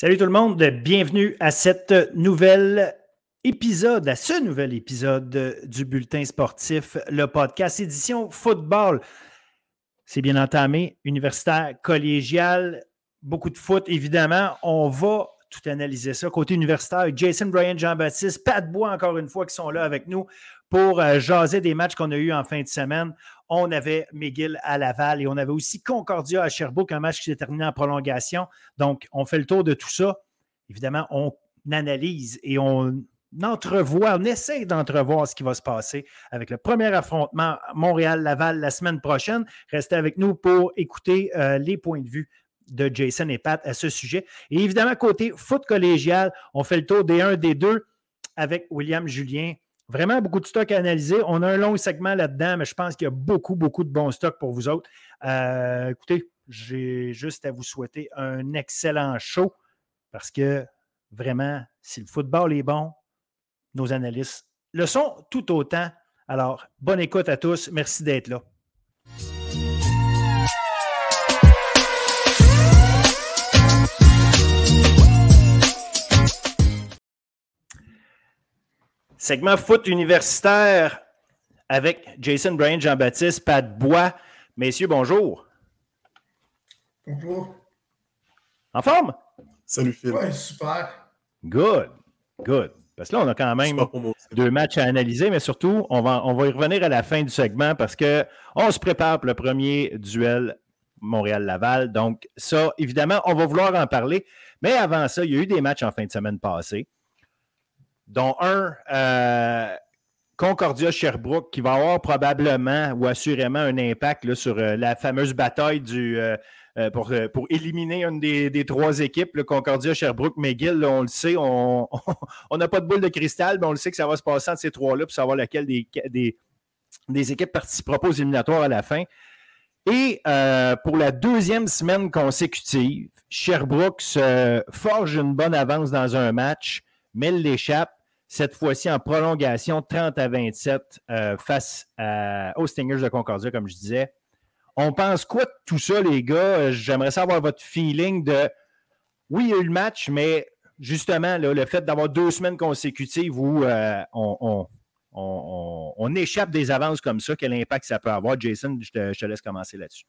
Salut tout le monde, bienvenue à cette nouvelle épisode, à ce nouvel épisode du Bulletin sportif, le podcast édition football. C'est bien entamé, universitaire, collégial, beaucoup de foot, évidemment. On va tout analyser ça. Côté universitaire, Jason Bryan, Jean-Baptiste, Pat Bois, encore une fois, qui sont là avec nous pour euh, jaser des matchs qu'on a eus en fin de semaine. On avait McGill à Laval et on avait aussi Concordia à Sherbrooke, un match qui s'est terminé en prolongation. Donc, on fait le tour de tout ça. Évidemment, on analyse et on entrevoit, on essaie d'entrevoir ce qui va se passer avec le premier affrontement Montréal-Laval la semaine prochaine. Restez avec nous pour écouter euh, les points de vue de Jason et Pat à ce sujet. Et évidemment, côté foot collégial, on fait le tour des 1, des 2 avec William Julien. Vraiment beaucoup de stocks à analyser. On a un long segment là-dedans, mais je pense qu'il y a beaucoup, beaucoup de bons stocks pour vous autres. Euh, écoutez, j'ai juste à vous souhaiter un excellent show parce que vraiment, si le football est bon, nos analystes le sont tout autant. Alors, bonne écoute à tous. Merci d'être là. Segment foot universitaire avec Jason Bryan, Jean-Baptiste, Pat Bois. Messieurs, bonjour. Bonjour. En forme? Salut Phil. Oui, super. Good, good. Parce que là, on a quand même deux matchs à analyser, mais surtout, on va, on va y revenir à la fin du segment parce qu'on se prépare pour le premier duel Montréal-Laval. Donc, ça, évidemment, on va vouloir en parler. Mais avant ça, il y a eu des matchs en fin de semaine passée dont un euh, Concordia Sherbrooke qui va avoir probablement ou assurément un impact sur euh, la fameuse bataille du, euh, pour, pour, éliminer une des, trois équipes, le Concordia Sherbrooke McGill. on le sait, on n'a pas de boule de cristal, mais on le sait que ça va se passer entre ces trois-là pour savoir laquelle des, des, des équipes participera aux éliminatoires à la fin. Et pour la deuxième semaine consécutive, Sherbrooke se forge une bonne avance dans un match, mais l'échappe cette fois-ci en prolongation 30 à 27 euh, face aux Stingers de Concordia, comme je disais. On pense quoi de tout ça, les gars? J'aimerais savoir votre feeling de oui, il y a eu le match, mais justement, le fait d'avoir deux semaines consécutives où euh, on, échappe des avances comme ça, quel impact ça peut avoir? Jason, je te, laisse commencer là-dessus.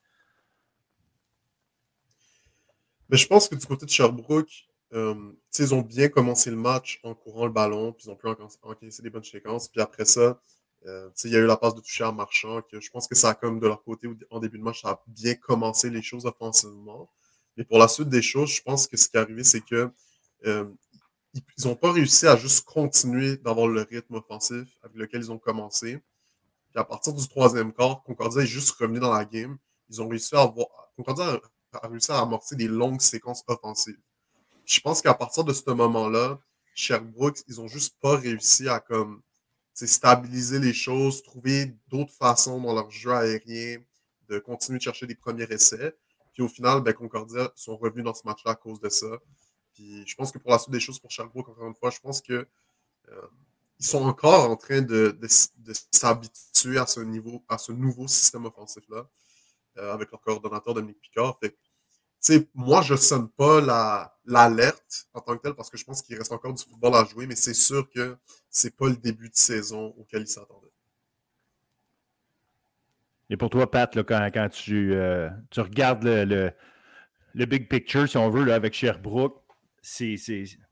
Mais je pense que du côté de Sherbrooke, euh, ils ont bien commencé le match en courant le ballon, puis ils ont pu encaisser des bonnes séquences. Puis après ça, euh, il y a eu la passe de toucher à Marchand, que je pense que ça a comme de leur côté, en début de match, ça a bien commencé les choses offensivement. Mais pour la suite des choses, je pense que ce qui est arrivé, c'est que euh, ils n'ont pas réussi à juste continuer d'avoir le rythme offensif avec lequel ils ont commencé. Puis à partir du troisième quart, Concordia est juste revenu dans la game. Ils ont réussi à. Concordia a réussi à amorcer des longues séquences offensives je pense qu'à partir de ce moment-là, Sherbrooke, ils n'ont juste pas réussi à comme stabiliser les choses, trouver d'autres façons dans leur jeu aérien, de continuer de chercher des premiers essais. Puis au final, ben, Concordia sont revenus dans ce match-là à cause de ça. Puis je pense que pour la suite des choses pour Sherbrooke, encore une fois, je pense que euh, ils sont encore en train de, s'habituer à ce niveau, à ce nouveau système offensif-là, euh, avec leur coordonnateur Dominique Picard. Moi, je ne sonne pas l'alerte en tant que tel parce que je pense qu'il reste encore du football à jouer, mais c'est sûr que ce n'est pas le début de saison auquel il s'attendait. Et pour toi, Pat, quand, tu, euh, tu, regardes le, le, big picture, si on veut, avec Sherbrooke, c'est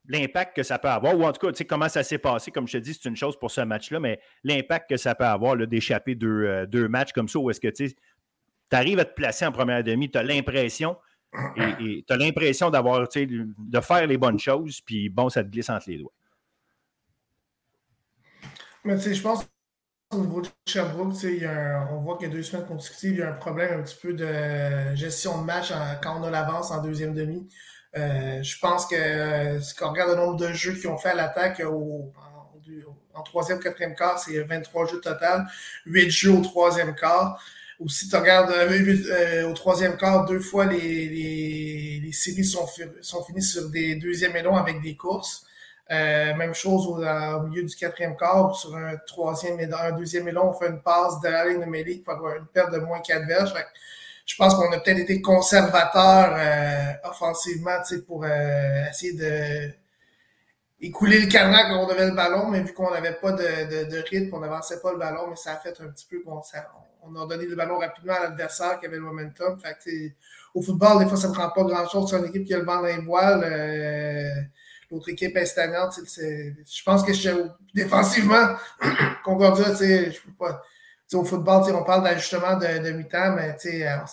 l'impact que ça peut avoir, ou en tout cas, comment ça s'est passé, comme je te dis, c'est une chose pour ce match-là, mais l'impact que ça peut avoir d'échapper deux, euh, deux, matchs comme ça, où est-ce que tu arrives à te placer en première demi, tu as l'impression et tu as l'impression de faire les bonnes choses, puis bon, ça te glisse entre les doigts. Mais je pense au niveau de Sherbrooke, on voit qu'il y a deux semaines consécutives, il y a un problème un petit peu de gestion de match quand on a l'avance en deuxième demi. Euh, je pense que euh, si on regarde le nombre de jeux qu'ils ont fait à l'attaque en, en, troisième, quatrième quart, c'est 23 jeux total, 8 jeux au troisième quart. Ou si tu regardes euh, euh, au troisième quart, deux fois les, les, les séries sont, sont finies sur des deuxièmes élans avec des courses. Euh, même chose au, milieu du quatrième quart, sur un troisième et un deuxième élon, on fait une passe de la ligne de pour avoir une perte de moins 4 verges. je pense qu'on a peut-être été conservateur offensivement pour essayer de écouler le cadran quand on avait le ballon, mais vu qu'on n'avait pas de, de, rythme, on n'avançait pas le ballon, mais ça a fait un petit peu qu'on on a donné le ballon rapidement à l'adversaire qui avait le momentum. Fait au football, des fois, ça ne prend pas grand-chose sur une équipe qui a le vent dans les. Euh, l'autre équipe est stagnante. Je pense que je, défensivement, Concordia, je peux pas. au football, on parle d'ajustement de, mi-temps, mais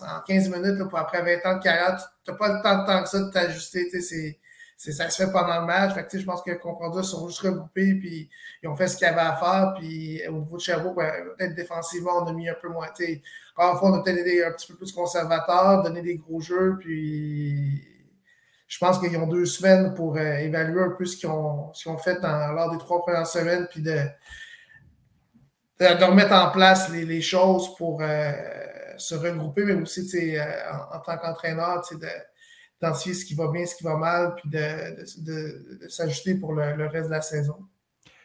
en 15 minutes, pour après 20 ans de carrière, tu n'as pas le temps de temps que ça de t'ajuster. C'est ça se fait pendant le match. Fait je pense que Concordia sont juste regroupés, puis ils ont fait ce qu'ils avaient à faire. Puis au niveau de Sherbrooke, ben, peut-être défensivement, on a mis un peu moins. Encore une fois, on a peut-être été un petit peu plus conservateur, donné des gros jeux, puis je pense qu'ils ont deux semaines pour euh, évaluer un peu ce qu'ils ont, ont, fait lors des trois premières semaines, puis de, de, remettre en place les, choses pour euh, se regrouper, mais aussi euh, en, en, tant qu'entraîneur, d'identifier ce qui va bien, ce qui va mal, puis de, s'ajuster pour le, reste de la saison.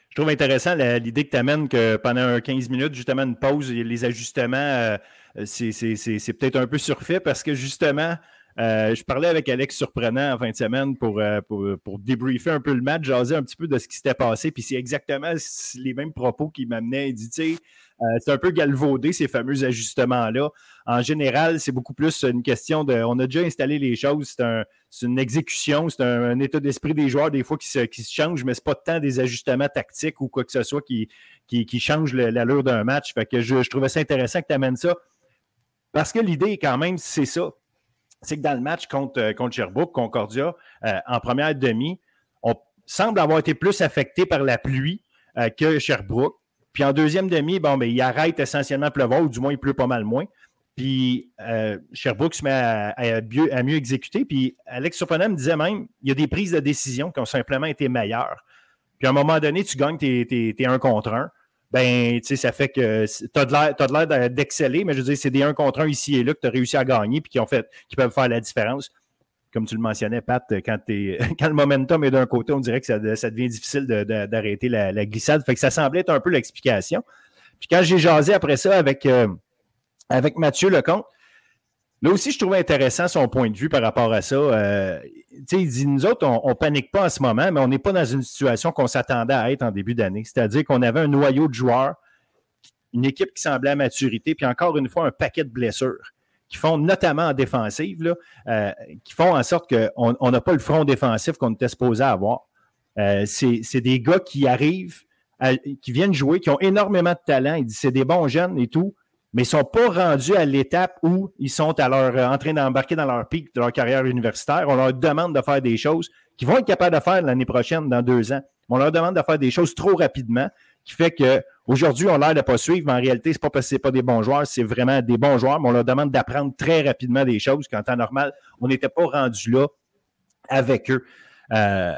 Je trouve intéressant l'idée que tu amènes que pendant 15 minutes, justement, une pause, les ajustements, euh, c'est peut-être un peu surfait parce que justement, euh, je parlais avec Alex Surprenant en fin de semaine pour, euh, pour, pour, débriefer un peu le match, jaser un petit peu de ce qui s'était passé. Puis c'est exactement les mêmes propos qui m'amenaient. Il dit, tu sais, euh, c'est un peu galvaudé, ces fameux ajustements-là. En général, c'est beaucoup plus une question de. On a déjà installé les choses, c'est une exécution, c'est un, état d'esprit des joueurs, des fois, qui se, qui se change, mais ce n'est pas tant des ajustements tactiques ou quoi que ce soit qui, qui, qui change l'allure d'un match. Que je, trouvais ça intéressant que tu amènes ça. Parce que l'idée, quand même, c'est ça. C'est que dans le match contre, euh, contre Sherbrooke, Concordia, euh, en première demi, on semble avoir été plus affecté par la pluie que Sherbrooke. Puis en deuxième demi, bon, ben, il arrête essentiellement de pleuvoir, ou du moins il pleut pas mal moins. Puis euh, Sherbrooke se met à, mieux, exécuter. Puis Alex Surprenant me disait même il y a des prises de décision qui ont simplement été meilleures. Puis à un moment donné, tu gagnes, tu es, un contre un. Ben, tu sais, ça fait que tu as de l'air d'exceller, mais je veux dire, c'est des un contre un ici et là que tu as réussi à gagner puis qui, ont fait, qui peuvent faire la différence comme tu le mentionnais, Pat, quand, quand le momentum est d'un côté, on dirait que ça, devient difficile d'arrêter la, glissade. Fait que ça semblait être un peu l'explication. Puis quand j'ai jasé après ça avec, euh, avec Mathieu Lecomte, là aussi, je trouvais intéressant son point de vue par rapport à ça. Euh, il dit, nous autres, on ne panique pas en ce moment, mais on n'est pas dans une situation qu'on s'attendait à être en début d'année. C'est-à-dire qu'on avait un noyau de joueurs, une équipe qui semblait à maturité, puis encore une fois, un paquet de blessures qui font notamment en défensive, euh, qui font en sorte qu'on n'a pas le front défensif qu'on était supposé avoir. Euh, c'est des gars qui arrivent, qui viennent jouer, qui ont énormément de talent. C'est des bons jeunes et tout, mais ils ne sont pas rendus à l'étape où ils sont à leur, en train d'embarquer dans leur pic de leur carrière universitaire. On leur demande de faire des choses qu'ils vont être capables de faire l'année prochaine, dans deux ans. On leur demande de faire des choses trop rapidement, qui fait que Aujourd'hui, on a l'air de pas suivre, mais en réalité, ce n'est pas parce que ce pas des bons joueurs, c'est vraiment des bons joueurs, mais on leur demande d'apprendre très rapidement des choses qu'en temps normal, on n'était pas rendu là avec eux. Euh,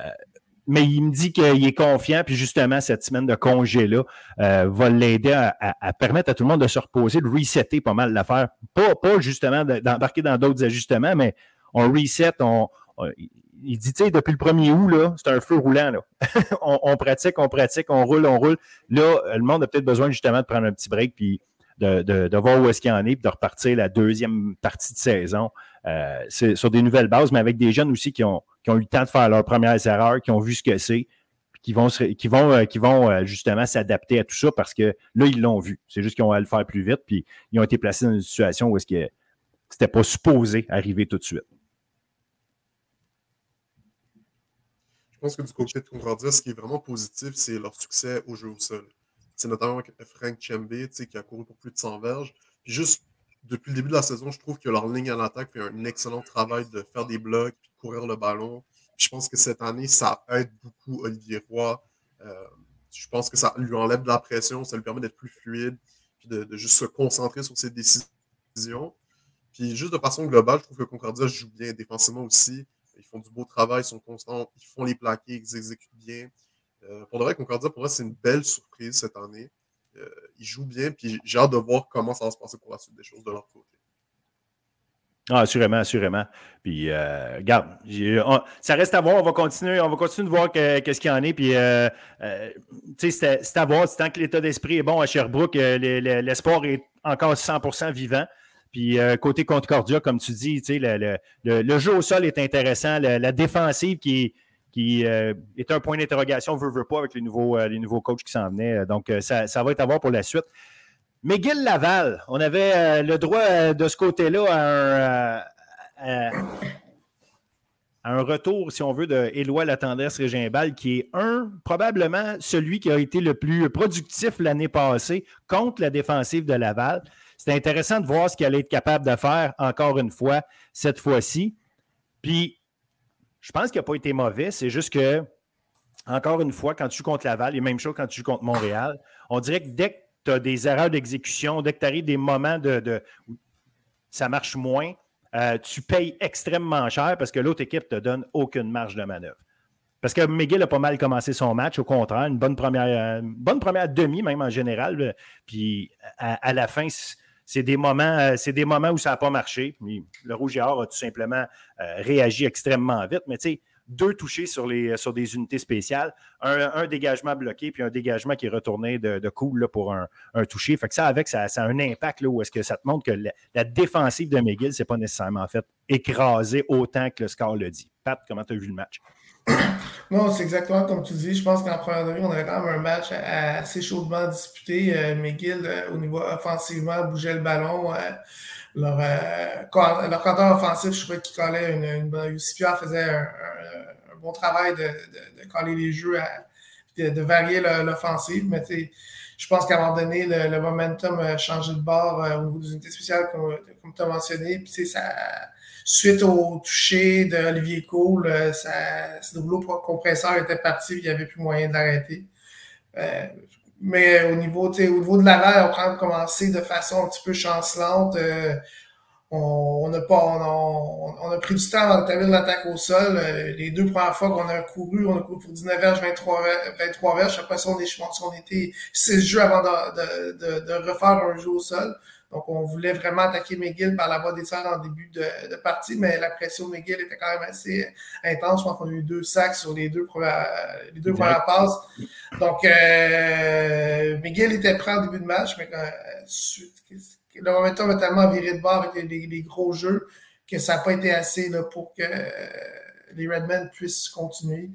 mais il me dit qu'il est confiant, puis justement, cette semaine de congé-là euh, va l'aider à, permettre à tout le monde de se reposer, de resetter pas mal l'affaire. Pas, pas justement d'embarquer dans d'autres ajustements, mais on reset, on, il dit, tu sais, depuis le 1er août, c'est un feu roulant. On, pratique, on pratique, on roule, on roule. Là, le monde a peut-être besoin justement de prendre un petit break puis de, voir où est-ce qu'il en est, puis de repartir la deuxième partie de saison euh, sur des nouvelles bases, mais avec des jeunes aussi qui ont, eu le temps de faire leurs premières erreurs, qui ont vu ce que c'est, qui vont, qui vont, euh, euh, justement s'adapter à tout ça parce que là, ils l'ont vu. C'est juste qu'ils ont à le faire plus vite, puis ils ont été placés dans une situation où est-ce que c'était pas supposé arriver tout de suite. Pense que du côté de Concordia, ce qui est vraiment positif, c'est leur succès au jeu au sol. C'est notamment Frank Chembe qui a couru pour plus de 100 verges. Puis juste depuis le début de la saison, je trouve que leur ligne à l'attaque fait un excellent travail de faire des blocs, puis de courir le ballon. je pense que cette année, ça aide beaucoup Olivier Roy. Euh, je pense que ça lui enlève de la pression, ça lui permet d'être plus fluide, puis de, de, juste se concentrer sur ses décisions. Puis juste de façon globale, je trouve que Concordia joue bien défensivement aussi. Font du beau travail, ils sont constants, ils font les plaqués, ils exécutent bien. Euh, pour de vrai, Concordia, pour moi, c'est une belle surprise cette année. Euh, ils jouent bien, puis j'ai hâte de voir comment ça va se passer pour la suite des choses de leur côté. Ah, assurément, assurément. Puis, euh, ça reste à voir. On va continuer, on va continuer de voir qu'est-ce qu'il y en est. Puis, tu sais, c'est à voir. Tant que l'état d'esprit est bon à Sherbrooke, l'espoir est encore 100% vivant. Puis côté Concordia, comme tu dis, le, le, jeu au sol est intéressant. La, défensive qui qui est un point d'interrogation, veut, veut pas, avec les nouveaux, les nouveaux coachs qui s'en venaient. Donc, ça, ça, va être à voir pour la suite. McGill Laval, on avait euh, le droit euh, de ce côté-là à un, euh, retour, si on veut, de Éloi Latendresse Régimbal, qui est un, probablement celui qui a été le plus productif l'année passée contre la défensive de Laval. C'est intéressant de voir ce allait être capable de faire encore une fois cette fois-ci. Puis, je pense qu'il n'a pas été mauvais. C'est juste que, encore une fois, quand tu joues contre Laval, et même chose quand tu joues contre Montréal, on dirait que dès que tu as des erreurs d'exécution, dès que tu arrives des moments de, où ça marche moins, euh, tu payes extrêmement cher parce que l'autre équipe ne te donne aucune marge de manœuvre. Parce que McGill a pas mal commencé son match, au contraire, une bonne première, bonne première demi, même en général. Puis à, la fin, c'est des moments, euh, c'est des moments où ça n'a pas marché. Le Rouge et Or a tout simplement euh, réagi extrêmement vite. Mais tu sais, deux touchés sur, sur des unités spéciales, un, dégagement bloqué, puis un dégagement qui est retourné de, de cool pour un, un, toucher. Fait que ça, avec, ça, ça a un impact là, où est-ce que ça te montre que la, défensive de McGill, c'est pas nécessairement fait écraser autant que le score le dit. Pat, comment tu as vu le match? Non, c'est exactement comme tu dis. Je pense qu'en première demi, on avait quand même un match assez chaudement disputé. Euh, McGill, euh, au niveau offensivement, bougeait le ballon. Euh, leur, euh, canton offensif, je crois qu'il collait une, une bonne. faisait un, bon travail de, coller les jeux, de, varier l'offensive. Mais je pense qu'à un moment donné, le, momentum a changé de bord au niveau des unités spéciales, comme, comme tu as mentionné. Puis ça, suite au toucher d'Olivier Cole, euh, le rouleau compresseur était parti, il n'y avait plus moyen d'arrêter. Euh, mais au niveau, au niveau de la on a commencé de façon un petit peu chancelante. Euh, on, a pas, on, a, pris du temps avant d'établir l'attaque au sol. Euh, les deux premières fois qu'on a couru, on a couru pour 19 verges, 23, 23 verges. Après ça, on, est, on était 6 jeux avant de, de, de, refaire un jeu au sol. Donc, on voulait vraiment attaquer McGill par la voie des serres en début de, partie, mais la pression de McGill était quand même assez intense. Je pense qu'on a eu deux sacs sur les deux premières, les deux premières passes. Donc, euh, McGill était prêt en début de match, mais quand, le momentum a tellement viré de bord avec les, gros jeux que ça n'a pas été assez là, pour que euh, les Redmen puissent continuer.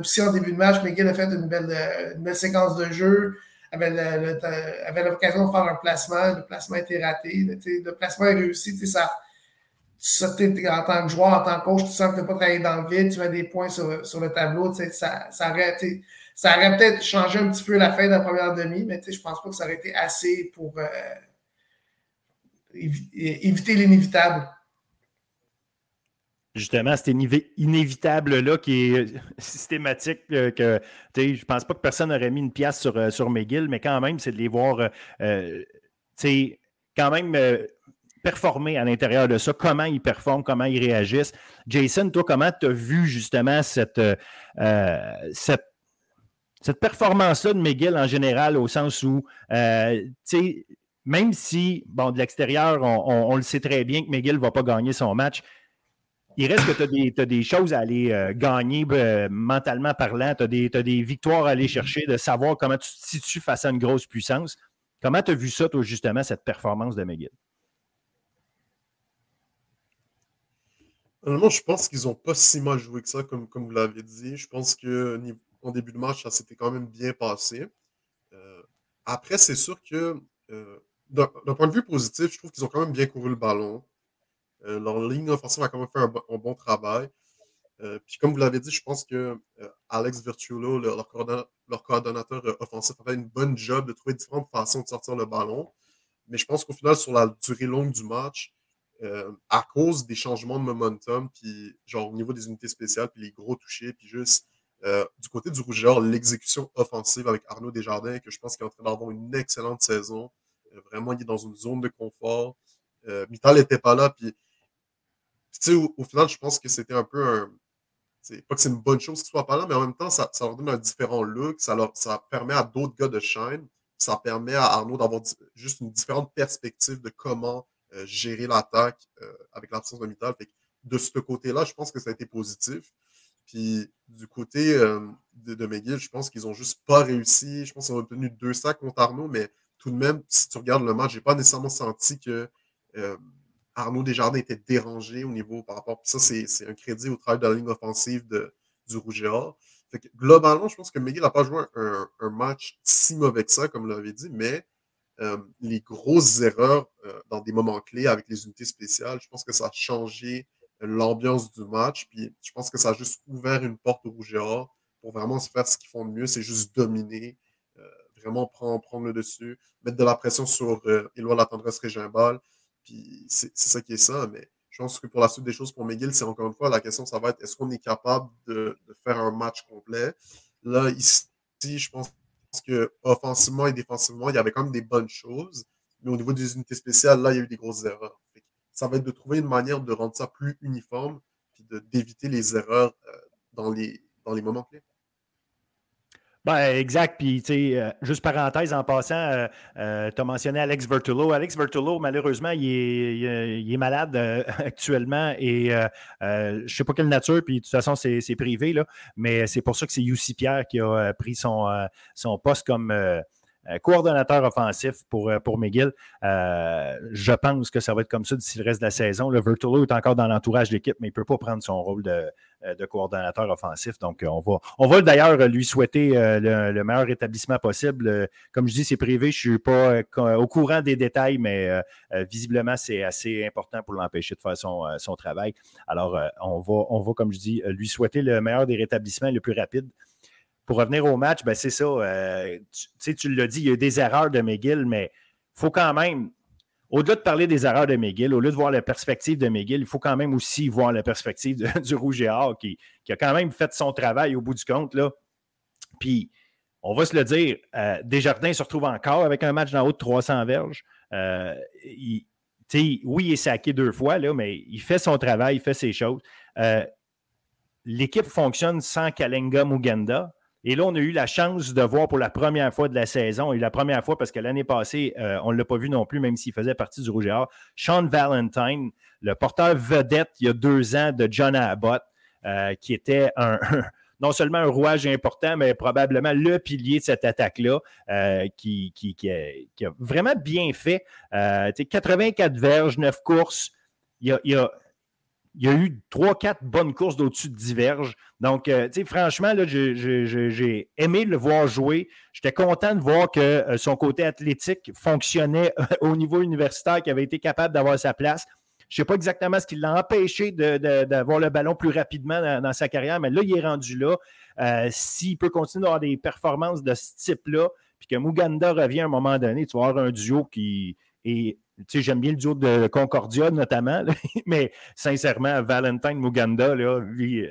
aussi en début de match, McGill a fait une belle, une belle séquence de jeu avait l'occasion de faire un placement, le placement été raté, le placement est réussi, ça, ça en tant que joueur, en tant que coach, tu sens que tu n'as pas travaillé dans le vide, tu mets des points sur, le tableau, ça, ça aurait, ça aurait peut-être changé un petit peu la fin de la première demi, mais je pense pas que ça aurait été assez pour euh, éviter l'inévitable justement cet inévitable-là qui est systématique. Euh, que, je pense pas que personne n'aurait mis une pièce sur, euh, sur McGill, mais quand même, c'est de les voir euh, quand même performer à l'intérieur de ça, comment ils performent, comment ils réagissent. Jason, toi, comment tu as vu justement cette, cette, performance-là de McGill en général, au sens où, même si, bon, de l'extérieur, on, on, le sait très bien que McGill ne va pas gagner son match, il reste que tu as, des choses à aller euh, gagner euh, mentalement parlant. Tu as, des victoires à aller chercher, de savoir comment tu te situes face à une grosse puissance. Comment tu as vu ça, toi, justement, cette performance de McGill? Honnêtement, je pense qu'ils n'ont pas si mal joué que ça, comme, comme vous l'avez dit. Je pense qu'en début de match, ça s'était quand même bien passé. Euh, après, c'est sûr que d'un point de vue positif, je trouve qu'ils ont quand même bien couru le ballon. Euh, leur ligne offensive a quand même fait un, bon, travail. Euh, puis comme vous l'avez dit, je pense que euh, Alex Virtuolo, leur, coordonnateur, offensif, a fait une bonne job de trouver différentes façons de sortir le ballon. Mais je pense qu'au final, sur la durée longue du match, à cause des changements de momentum, puis genre au niveau des unités spéciales, puis les gros touchés, puis juste du côté du rougeur, l'exécution offensive avec Arnaud Desjardins, que je pense qu'il est en train d'avoir une excellente saison. vraiment, il est dans une zone de confort. Mittal n'était pas là, puis au, au, final, je pense que c'était un peu un. Pas que c'est une bonne chose qu'il soit pas là, mais en même temps, ça, leur donne un différent look. Ça, leur, ça permet à d'autres gars de shine. Ça permet à Arnaud d'avoir juste une différente perspective de comment euh, gérer l'attaque euh, avec l'absence de Mittal. de ce côté-là, je pense que ça a été positif. Puis du côté euh, de, de, McGill, je pense qu'ils n'ont juste pas réussi. Je pense qu'ils ont obtenu deux sacs contre Arnaud, mais tout de même, si tu regardes le match, je n'ai pas nécessairement senti que Arnaud Desjardins était dérangé au niveau par rapport. ça, c'est un crédit au travail de la ligne offensive du Rouge et globalement, je pense que McGill n'a pas joué un, match si mauvais que ça, comme l'avez dit, mais euh, les grosses erreurs euh, dans des moments clés avec les unités spéciales, je pense que ça a changé l'ambiance du match. Puis je pense que ça a juste ouvert une porte au Rouge et pour vraiment se faire ce qu'ils font de mieux, c'est juste dominer, euh, vraiment prendre, prendre le dessus, mettre de la pression sur Éloi la tendresse Régimbal. Puis c'est ça qui est ça. Mais je pense que pour la suite des choses pour McGill, c'est encore une fois la question, ça va être est-ce qu'on est capable de, faire un match complet? Là, ici, je pense que offensivement et défensivement, il y avait quand même des bonnes choses. Mais au niveau des unités spéciales, là, il y a eu des grosses erreurs. Ça va être de trouver une manière de rendre ça plus uniforme puis d'éviter les erreurs euh, dans, les, dans les moments clés. Ben, exact. Puis, tu sais, euh, juste parenthèse en passant, euh, euh, tu as mentionné Alex Vertulo. Alex Vertulo, malheureusement, il est, il malade actuellement et je ne sais pas quelle nature, puis de toute façon, c'est privé, là, mais c'est pour ça que c'est UC Pierre qui a pris son, son poste comme euh, coordonnateur offensif pour, euh, pour McGill. Euh, je pense que ça va être comme ça d'ici le reste de la saison. Le Vertulo est encore dans l'entourage de l'équipe, mais il ne peut pas prendre son rôle de, de coordonnateur offensif. Donc, on va, on va d'ailleurs lui souhaiter le, meilleur rétablissement possible. Comme je dis, c'est privé, je ne suis pas au courant des détails, mais visiblement, c'est assez important pour l'empêcher de faire son, son travail. Alors, on, va, on va, comme je dis, lui souhaiter le meilleur des rétablissements le plus rapide pour revenir au match, ben c'est ça. Euh, tu tu l'as dit, il y a eu des erreurs de McGill, mais il faut quand même, au-delà de parler des erreurs de McGill, au lieu de voir la perspective de McGill, il faut quand même aussi voir la perspective du Rouge et Or qui, a quand même fait son travail au bout du compte. Là. Puis, on va se le dire, euh, Desjardins se retrouve encore avec un match d'en haut de 300 verges. Euh, oui, il est saqué deux fois, là, mais il fait son travail, il fait ses choses. L'équipe fonctionne sans Kalenga Muganda. Et là, on a eu la chance de voir pour la première fois de la saison, et la première fois parce que l'année passée, euh, on ne l'a pas vu non plus, même s'il faisait partie du Rouge et Or, Sean Valentine, le porteur vedette il y a deux ans de John Abbott, euh, qui était un, non seulement un rouage important, mais probablement le pilier de cette attaque-là, euh, qui, qui, a, vraiment bien fait. 84 verges, 9 courses. Il il a il y a eu trois, quatre bonnes courses d'au-dessus de diverges. Donc, euh, tu sais, franchement, j'ai aimé le voir jouer. J'étais content de voir que euh, son côté athlétique fonctionnait au niveau universitaire, qu'il avait été capable d'avoir sa place. Je ne sais pas exactement ce qui l'a empêché d'avoir le ballon plus rapidement dans, sa carrière, mais là, il est rendu là. Euh, s'il peut continuer d'avoir des performances de ce type-là, puis que Muganda revient à un moment donné, tu vas avoir un duo qui est tu j'aime bien le duo de Concordia notamment, mais sincèrement, Valentine Muganda,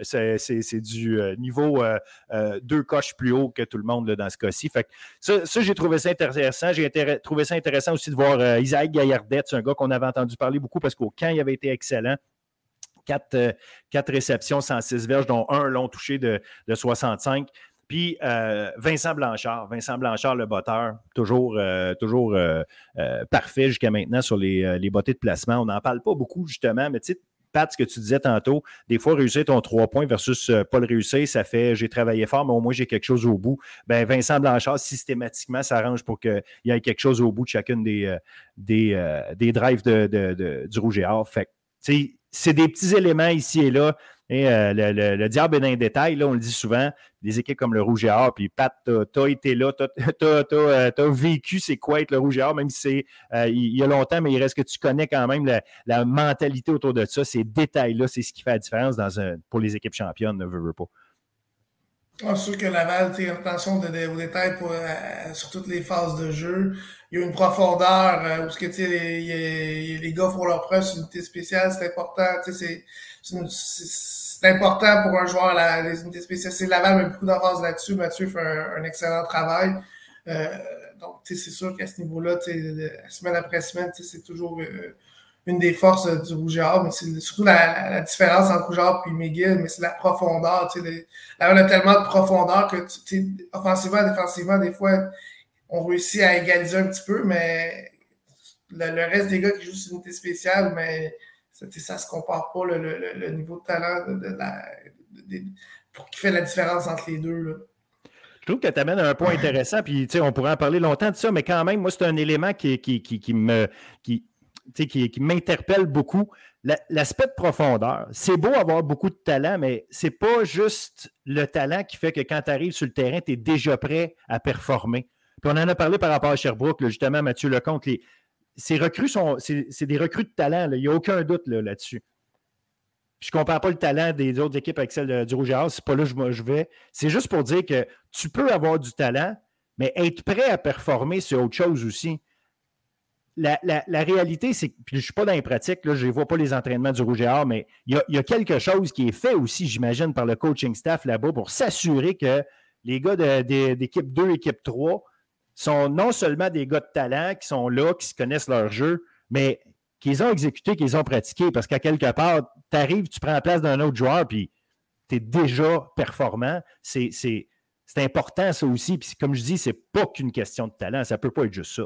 c'est du euh, niveau euh, euh, deux coches plus haut que tout le monde dans ce cas-ci. Ça, j'ai trouvé ça intéressant. J'ai trouvé ça intéressant aussi de voir Isaac Gaillardette, c'est un gars qu'on avait entendu parler beaucoup parce qu'au camp, il avait été excellent. Quatre, quatre, réceptions, 106 verges, dont un long touché de, de 65. Puis euh, Vincent Blanchard, Vincent Blanchard, le botteur, toujours, euh, toujours euh, parfait jusqu'à maintenant sur les, les bottées de placement. On n'en parle pas beaucoup, justement, mais tu sais, Pat, ce que tu disais tantôt, des fois, réussir ton trois points versus pas le réussir, ça fait j'ai travaillé fort, mais au moins j'ai quelque chose au bout. Ben, Vincent Blanchard, systématiquement, s'arrange pour qu'il y ait quelque chose au bout de chacune des, des, des drives de, du Rouge et Or. Fait c'est des petits éléments ici et là euh, le, diable est dans les détails, là, on le dit souvent. Des équipes comme le Rouge et Or, puis Pat, tu as, été là, tu as, vécu c'est quoi être le Rouge et Or, même si c'est euh, il y a longtemps, mais il reste que tu connais quand même la, mentalité autour de ça. Ces détails-là, c'est ce qui fait la différence dans un, pour les équipes championnes, ne veut, pas. Ah, sûr que Laval, attention de, aux détails pour, euh, sur toutes les phases de jeu. Il y a une profondeur où ce que, les, les gars font leur preuve sur une unité spéciale, c'est important. C'est c'est important pour un joueur, la, les unités spéciales. C'est Laval met beaucoup d'emphase là-dessus. Mathieu fait un, excellent travail. Euh, donc, c'est sûr qu'à ce niveau-là, semaine après semaine, c'est toujours euh, une des forces du Rouge mais c'est surtout la, différence entre Rouge et McGill, mais c'est la profondeur. Laval a tellement de profondeur que, offensivement, défensivement, des fois, on réussit à égaliser un petit peu, mais le, reste des gars qui jouent sur unité spéciale, mais ça ne se compare pas le, niveau de talent pour qui fait la différence entre les deux. Je trouve que tu amènes un point intéressant, puis on pourrait en parler longtemps de ça, mais quand même, moi, c'est un élément qui, qui, me. Qui, qui, qui m'interpelle beaucoup. L'aspect de profondeur. C'est beau avoir beaucoup de talent, mais c'est pas juste le talent qui fait que quand tu arrives sur le terrain, tu es déjà prêt à performer. Puis on en a parlé par rapport à Sherbrooke, justement, Mathieu Lecomte. Les, ces recrues sont. C'est des recrues de talent, il n'y a aucun doute là-dessus. je ne compare pas le talent des autres équipes avec celle du Rouge et c'est pas là que je vais. C'est juste pour dire que tu peux avoir du talent, mais être prêt à performer, c'est autre chose aussi la, réalité, c'est que je ne suis pas dans les pratiques, là, je ne vois pas les entraînements du Rouge et Or, mais il y, a, quelque chose qui est fait aussi, j'imagine, par le coaching staff là-bas pour s'assurer que les gars d'équipe 2, équipe 3 sont non seulement des gars de talent qui sont là, qui se connaissent leur jeu, mais qu'ils ont exécuté, qu'ils ont pratiqué. Parce qu'à quelque part, tu arrives, tu prends la place d'un autre joueur, puis tu es déjà performant. C'est important, ça aussi. Puis comme je dis, c'est pas qu'une question de talent. Ça peut pas être juste ça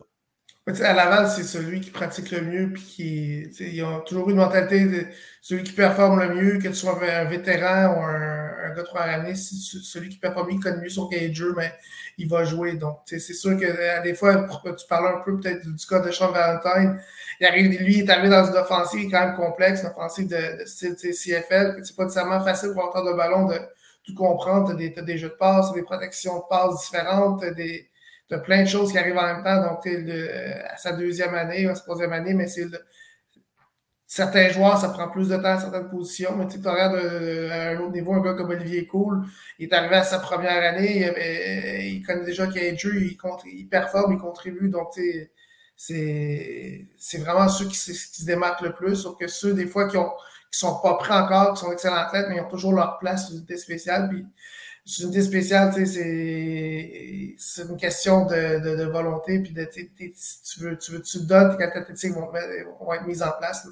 à Laval, c'est celui qui pratique le mieux, puis qui. Ils ont toujours eu une mentalité de celui qui performe le mieux, que tu sois un vétéran ou un, gars de trois années, celui qui performe mieux, connaît mieux son cahier de jeu, mais il va jouer. Donc, c'est sûr que des fois, tu parles un peu peut-être du cas de Sean Valentine. Il arrive, lui, il est arrivé dans une offensive quand même complexe, une offensive de, de style CFL. C'est pas nécessairement facile pour entendre le ballon de tout comprendre. Tu as, des jeux de passe, des protections de passe différentes, des tu as plein de choses qui arrivent en même temps. Donc, à sa deuxième année, à sa troisième année, mais c'est certains joueurs, ça prend plus de temps à certaines positions. Mais tu regardes euh, à un autre niveau, un gars comme Olivier Cool, il est arrivé à sa première année, il, connaît déjà qu'il y a un jeu, il, il performe, il contribue. Donc, c'est vraiment ceux qui, se démarquent le plus, sauf que ceux, des fois, qui ont sont pas prêts encore, qui sont excellents athlètes, mais ils ont toujours leur place des spéciale. Puis c'est une idée spéciale, c'est une question de, volonté, puis de, tu veux, tu veux, tu te donnes, tes qualités vont, vont être mises en place.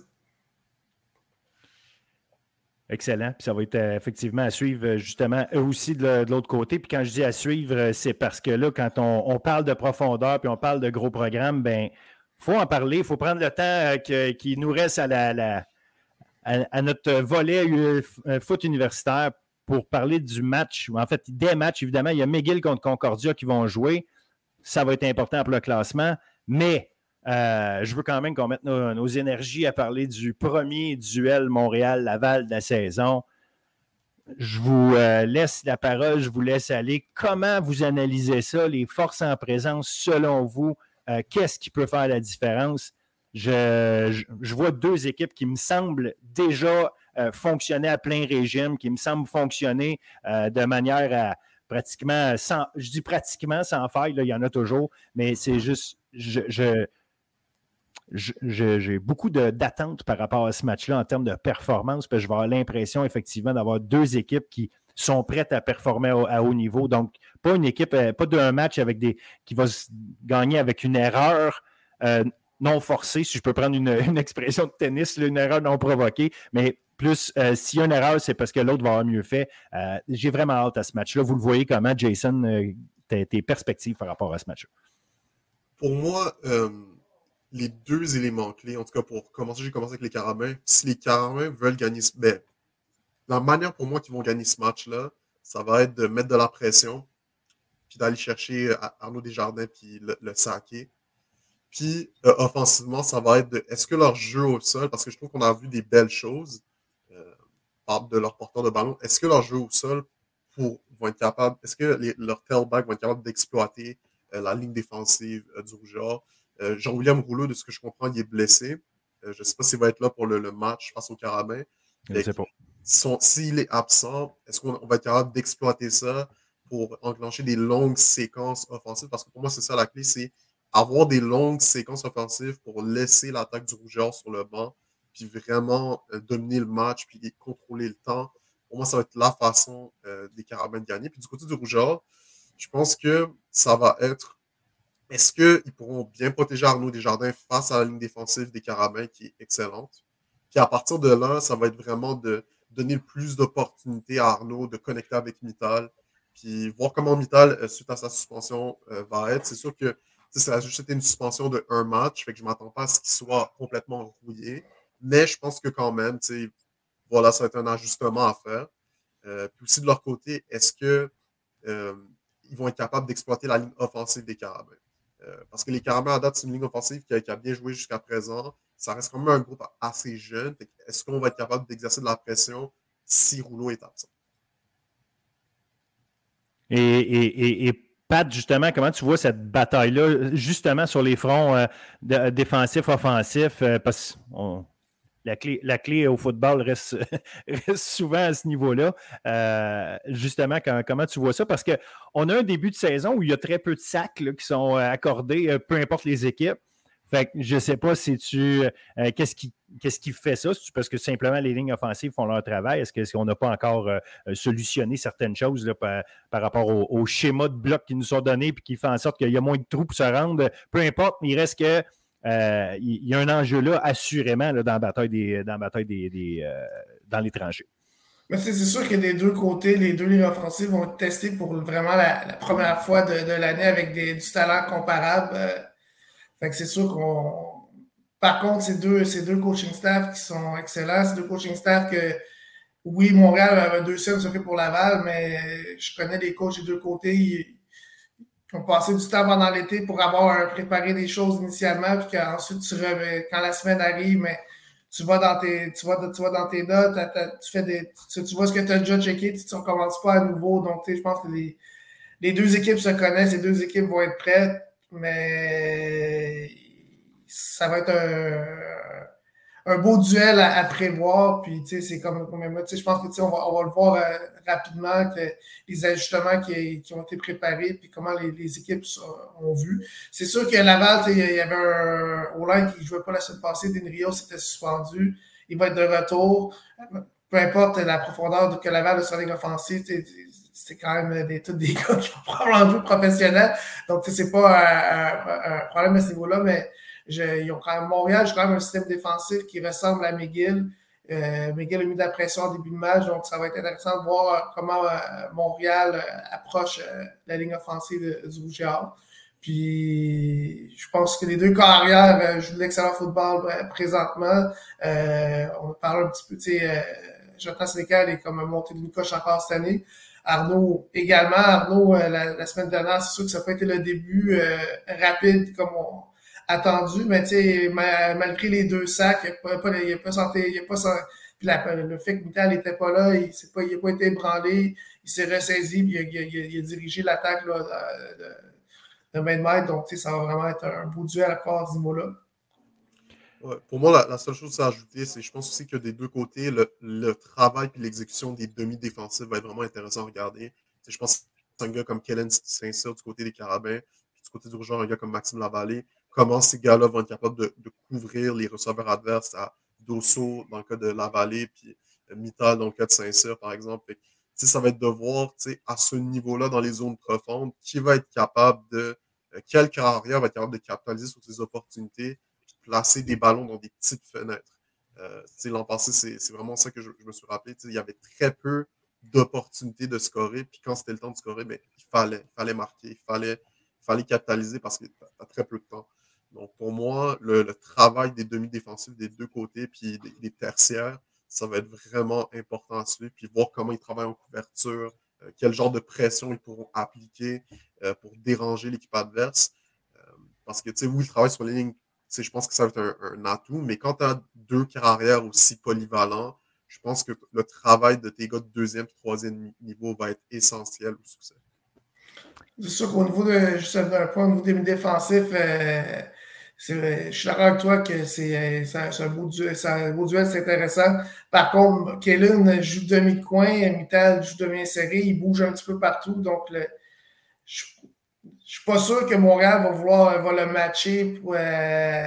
Excellent. Puis ça va être euh, effectivement à suivre euh, justement eux aussi de l'autre côté. Puis quand je dis à suivre, euh, c'est parce que là, quand on, parle de profondeur puis on parle de gros programmes, ben faut en parler. Il faut prendre le temps qui nous reste à, la, à, notre volet foot universitaire pour parler du match, en fait, des matchs, évidemment, il y a McGill contre Concordia qui vont jouer. Ça va être important pour le classement, mais euh, je veux quand même qu'on mette nos, énergies à parler du premier duel Montréal-Laval de la saison. Je vous euh, laisse la parole, je vous laisse aller. Comment vous analysez ça, les forces en présence selon vous? Euh, qu'est-ce qui peut faire la différence? je, vois deux équipes qui me semblent déjà fonctionner à plein régime, qui me semble fonctionner euh, de manière à pratiquement sans, je dis pratiquement sans faille, il y en a toujours, mais c'est juste, je, j'ai beaucoup d'attentes par rapport à ce match-là en termes de performance, parce je vais avoir l'impression effectivement d'avoir deux équipes qui sont prêtes à performer à, haut niveau. Donc, pas une équipe, euh, pas d'un match avec des qui va gagner avec une erreur non forcée, si je peux prendre une, expression de tennis, une erreur non provoquée, mais plus, euh, s'il y a une erreur, c'est parce que l'autre va avoir mieux fait. Euh, j'ai vraiment hâte à ce match-là. Vous le voyez comment, Jason, euh, tes, perspectives par rapport à ce match-là? Pour moi, les deux éléments clés, en tout cas pour commencer, j'ai commencé avec les Carabins. Si les Carabins veulent gagner ce ben, la manière pour moi qu'ils vont gagner ce match-là, ça va être de mettre de la pression, puis d'aller chercher Arnaud Desjardins, puis le, le saquer. Puis offensivement, ça va être de est-ce que leur jeu au sol, parce que je trouve qu'on a vu des belles choses, de leur porteur de ballon, est-ce que leur jeu au sol pour, vont être capables, est-ce que les, leurs tailbacks vont être capables d'exploiter euh, la ligne défensive euh, du Rougeur? Euh, Jean-William Rouleau, de ce que je comprends, il est blessé. je ne sais pas s'il va être là pour le, match face au Carabin. Je sais pas. S'il est absent, est-ce qu'on va être capable d'exploiter ça pour enclencher des longues séquences offensives? Parce que pour moi, c'est ça la clé, c'est avoir des longues séquences offensives pour laisser l'attaque du Rougeur sur le banc puis vraiment euh, dominer le match, puis contrôler le temps. Pour moi, ça va être la façon euh, des Carabins de gagner. Puis du côté du Rougeur, je pense que ça va être est-ce qu'ils pourront bien protéger Arnaud Desjardins face à la ligne défensive des Carabins qui est excellente? Puis à partir de là, ça va être vraiment de donner le plus d'opportunités à Arnaud de connecter avec Mittal, puis voir comment Mittal, euh, suite à sa suspension, va être. C'est sûr que ça a juste été une suspension de un match, fait que je ne m'attends pas à ce qu'il soit complètement rouillé. Mais je pense que quand même, voilà, ça va être un ajustement à faire. Euh, puis aussi de leur côté, est-ce qu'ils euh, vont être capables d'exploiter la ligne offensive des Carabins? Euh, parce que les Carabins, à date, c'est une ligne offensive qui a, bien joué jusqu'à présent. ça reste quand même un groupe assez jeune. Est-ce qu'on va être capable d'exercer de la pression si Rouleau est absent? Et, Pat, justement, comment tu vois cette bataille-là, justement sur les fronts défensifs, offensifs? Parce que la clé, la clé au football reste, souvent à ce niveau-là. Euh, justement, comment tu vois ça? Parce qu'on a un début de saison où il y a très peu de sacs qui sont accordés, peu importe les équipes. Fait je ne sais pas si tu. Euh, qu'est-ce, qui, qu'est-ce qui fait ça? Parce que simplement les lignes offensives font leur travail? Est-ce, qu'on n'a pas encore euh, euh, solutionné certaines choses par, rapport au, schéma de bloc qui nous sont donnés et qui fait en sorte qu'il y a moins de trous pour se rendre? Peu importe, mais il reste que. Il y a un enjeu là, assurément, dans la bataille des, dans bataille des, dans l'étranger. Mais c'est, sûr que des deux côtés, les deux lignes offensives vont être testées pour vraiment la, première fois de, l'année avec du talent comparable. Fait que c'est sûr qu'on. Par contre, ces deux, ces deux coaching staff qui sont excellents, ces deux coaching staff que, oui, Montréal avait deux semaines se fait pour Laval, mais je connais les coachs des deux côtés. Ont passé du temps pendant l'été pour avoir préparé des choses initialement, puis qu'ensuite, tu quand la semaine arrive, mais tu vas dans tes, tu vas, tu vas dans tes notes, tu, fais des, tu, vois ce que tu as déjà checké, tu ne recommences pas à nouveau. Donc, je pense que les, les deux équipes se connaissent, les deux équipes vont être prêtes mais ça va être un, beau duel à, prévoir. Puis, tu sais, c'est comme, comme je pense que, on va, on va le voir euh, rapidement, que les ajustements qui, qui, ont été préparés, puis comment les, les équipes ont vu. C'est sûr que Laval, il y avait un Olin qui ne jouait pas la semaine passée, Denrio s'était suspendu. Il va être de retour. Peu importe la profondeur que Laval a sur la offensive, c'est quand même des, tous des gars qui vont probablement jouer professionnel. Donc, c'est pas un, problème à ce niveau-là, mais ils ont quand même, Montréal joue quand même un système défensif qui ressemble à McGill. Euh, McGill a mis de la pression au début de match, donc ça va être intéressant de voir euh, comment euh, Montréal euh, approche la ligne offensive du Rouge Puis, je pense que les deux carrières jouent de l'excellent football présentement. on parle un petit peu, tu sais, Jonathan Sénécal est comme monté d'une coche encore cette année. Arnaud également. Arnaud, euh, la, semaine dernière, c'est sûr que ça n'a pas été le début euh, rapide comme on attendu, mais tu sais, malgré les deux sacs, il n'a pas, a pas santé, il a pas puis le fait que Mittal n'était pas là, il n'a pas, pas été ébranlé, il s'est ressaisi, puis il a, dirigé l'attaque de, de, main de maître. Donc, ça va vraiment être un beau duel à part ce là pour moi, la, seule chose à ajouter, c'est je pense aussi que des deux côtés, le, travail et l'exécution des demi-défensifs va être vraiment intéressant à regarder. je pense un gars comme Kellen Saint-Cyr du côté des Carabins, puis du côté du Rougeant, un gars comme Maxime Lavallée. Comment ces gars-là vont être capables de, couvrir les receveurs adverses à Dosso dans le cas de Lavallée, puis euh, Mittal dans le cas de Saint-Cyr, par exemple. ça va être de voir à ce niveau-là, dans les zones profondes, qui va être capable de. Euh, quel carrière va être capable de capitaliser sur ces opportunités placer des ballons dans des petites fenêtres. Euh, L'an passé, c'est vraiment ça que je, me suis rappelé. Il y avait très peu d'opportunités de scorer. Puis quand c'était le temps de scorer, ben, il fallait, fallait marquer, il fallait, fallait capitaliser parce que tu as, très peu de temps. Donc pour moi, le, travail des demi-défensifs des deux côtés, puis des, tertiaires, ça va être vraiment important à suivre, puis voir comment ils travaillent en couverture, euh, quel genre de pression ils pourront appliquer euh, pour déranger l'équipe adverse. Euh, parce que, tu sais, oui, ils travaillent sur les lignes je pense que ça va être un, atout, mais quand tu as deux carrières aussi polyvalents, je pense que le travail de tes gars de deuxième et troisième niveau va être essentiel au succès. C'est sûr qu'au niveau de, juste un point, au niveau des défensifs, je suis d'accord avec toi que c'est un, beau duel, c'est intéressant. Par contre, Kellen joue demi-coin, Mittal joue demi-inséré, il bouge un petit peu partout. Donc, le, je, je suis pas sûr que Montréal va vouloir va le matcher. Pour, euh,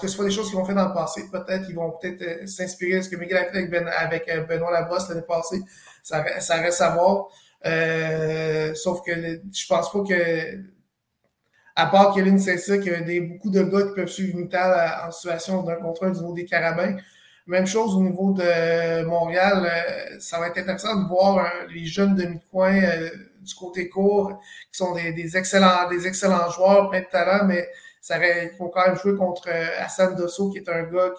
cas, ce pas des choses qu'ils ont fait dans le passé. Peut-être qu'ils vont peut-être euh, s'inspirer de ce que Miguel a fait avec, ben, avec euh, Benoît Labrosse l'année passée. Ça, ça, reste à voir. Euh, sauf que je pense pas que, à part Kevin Cessa, qu'il y a des, beaucoup de gars qui peuvent suivre Mittal en situation d'un contrôle du niveau des Carabins. Même chose au niveau de Montréal. ça va être intéressant de voir les jeunes demi-coin du côté court, qui sont des, excellents, des excellents joueurs, plein de talent, mais ça il faut quand même jouer contre euh, Hassan Dosso, qui est un gars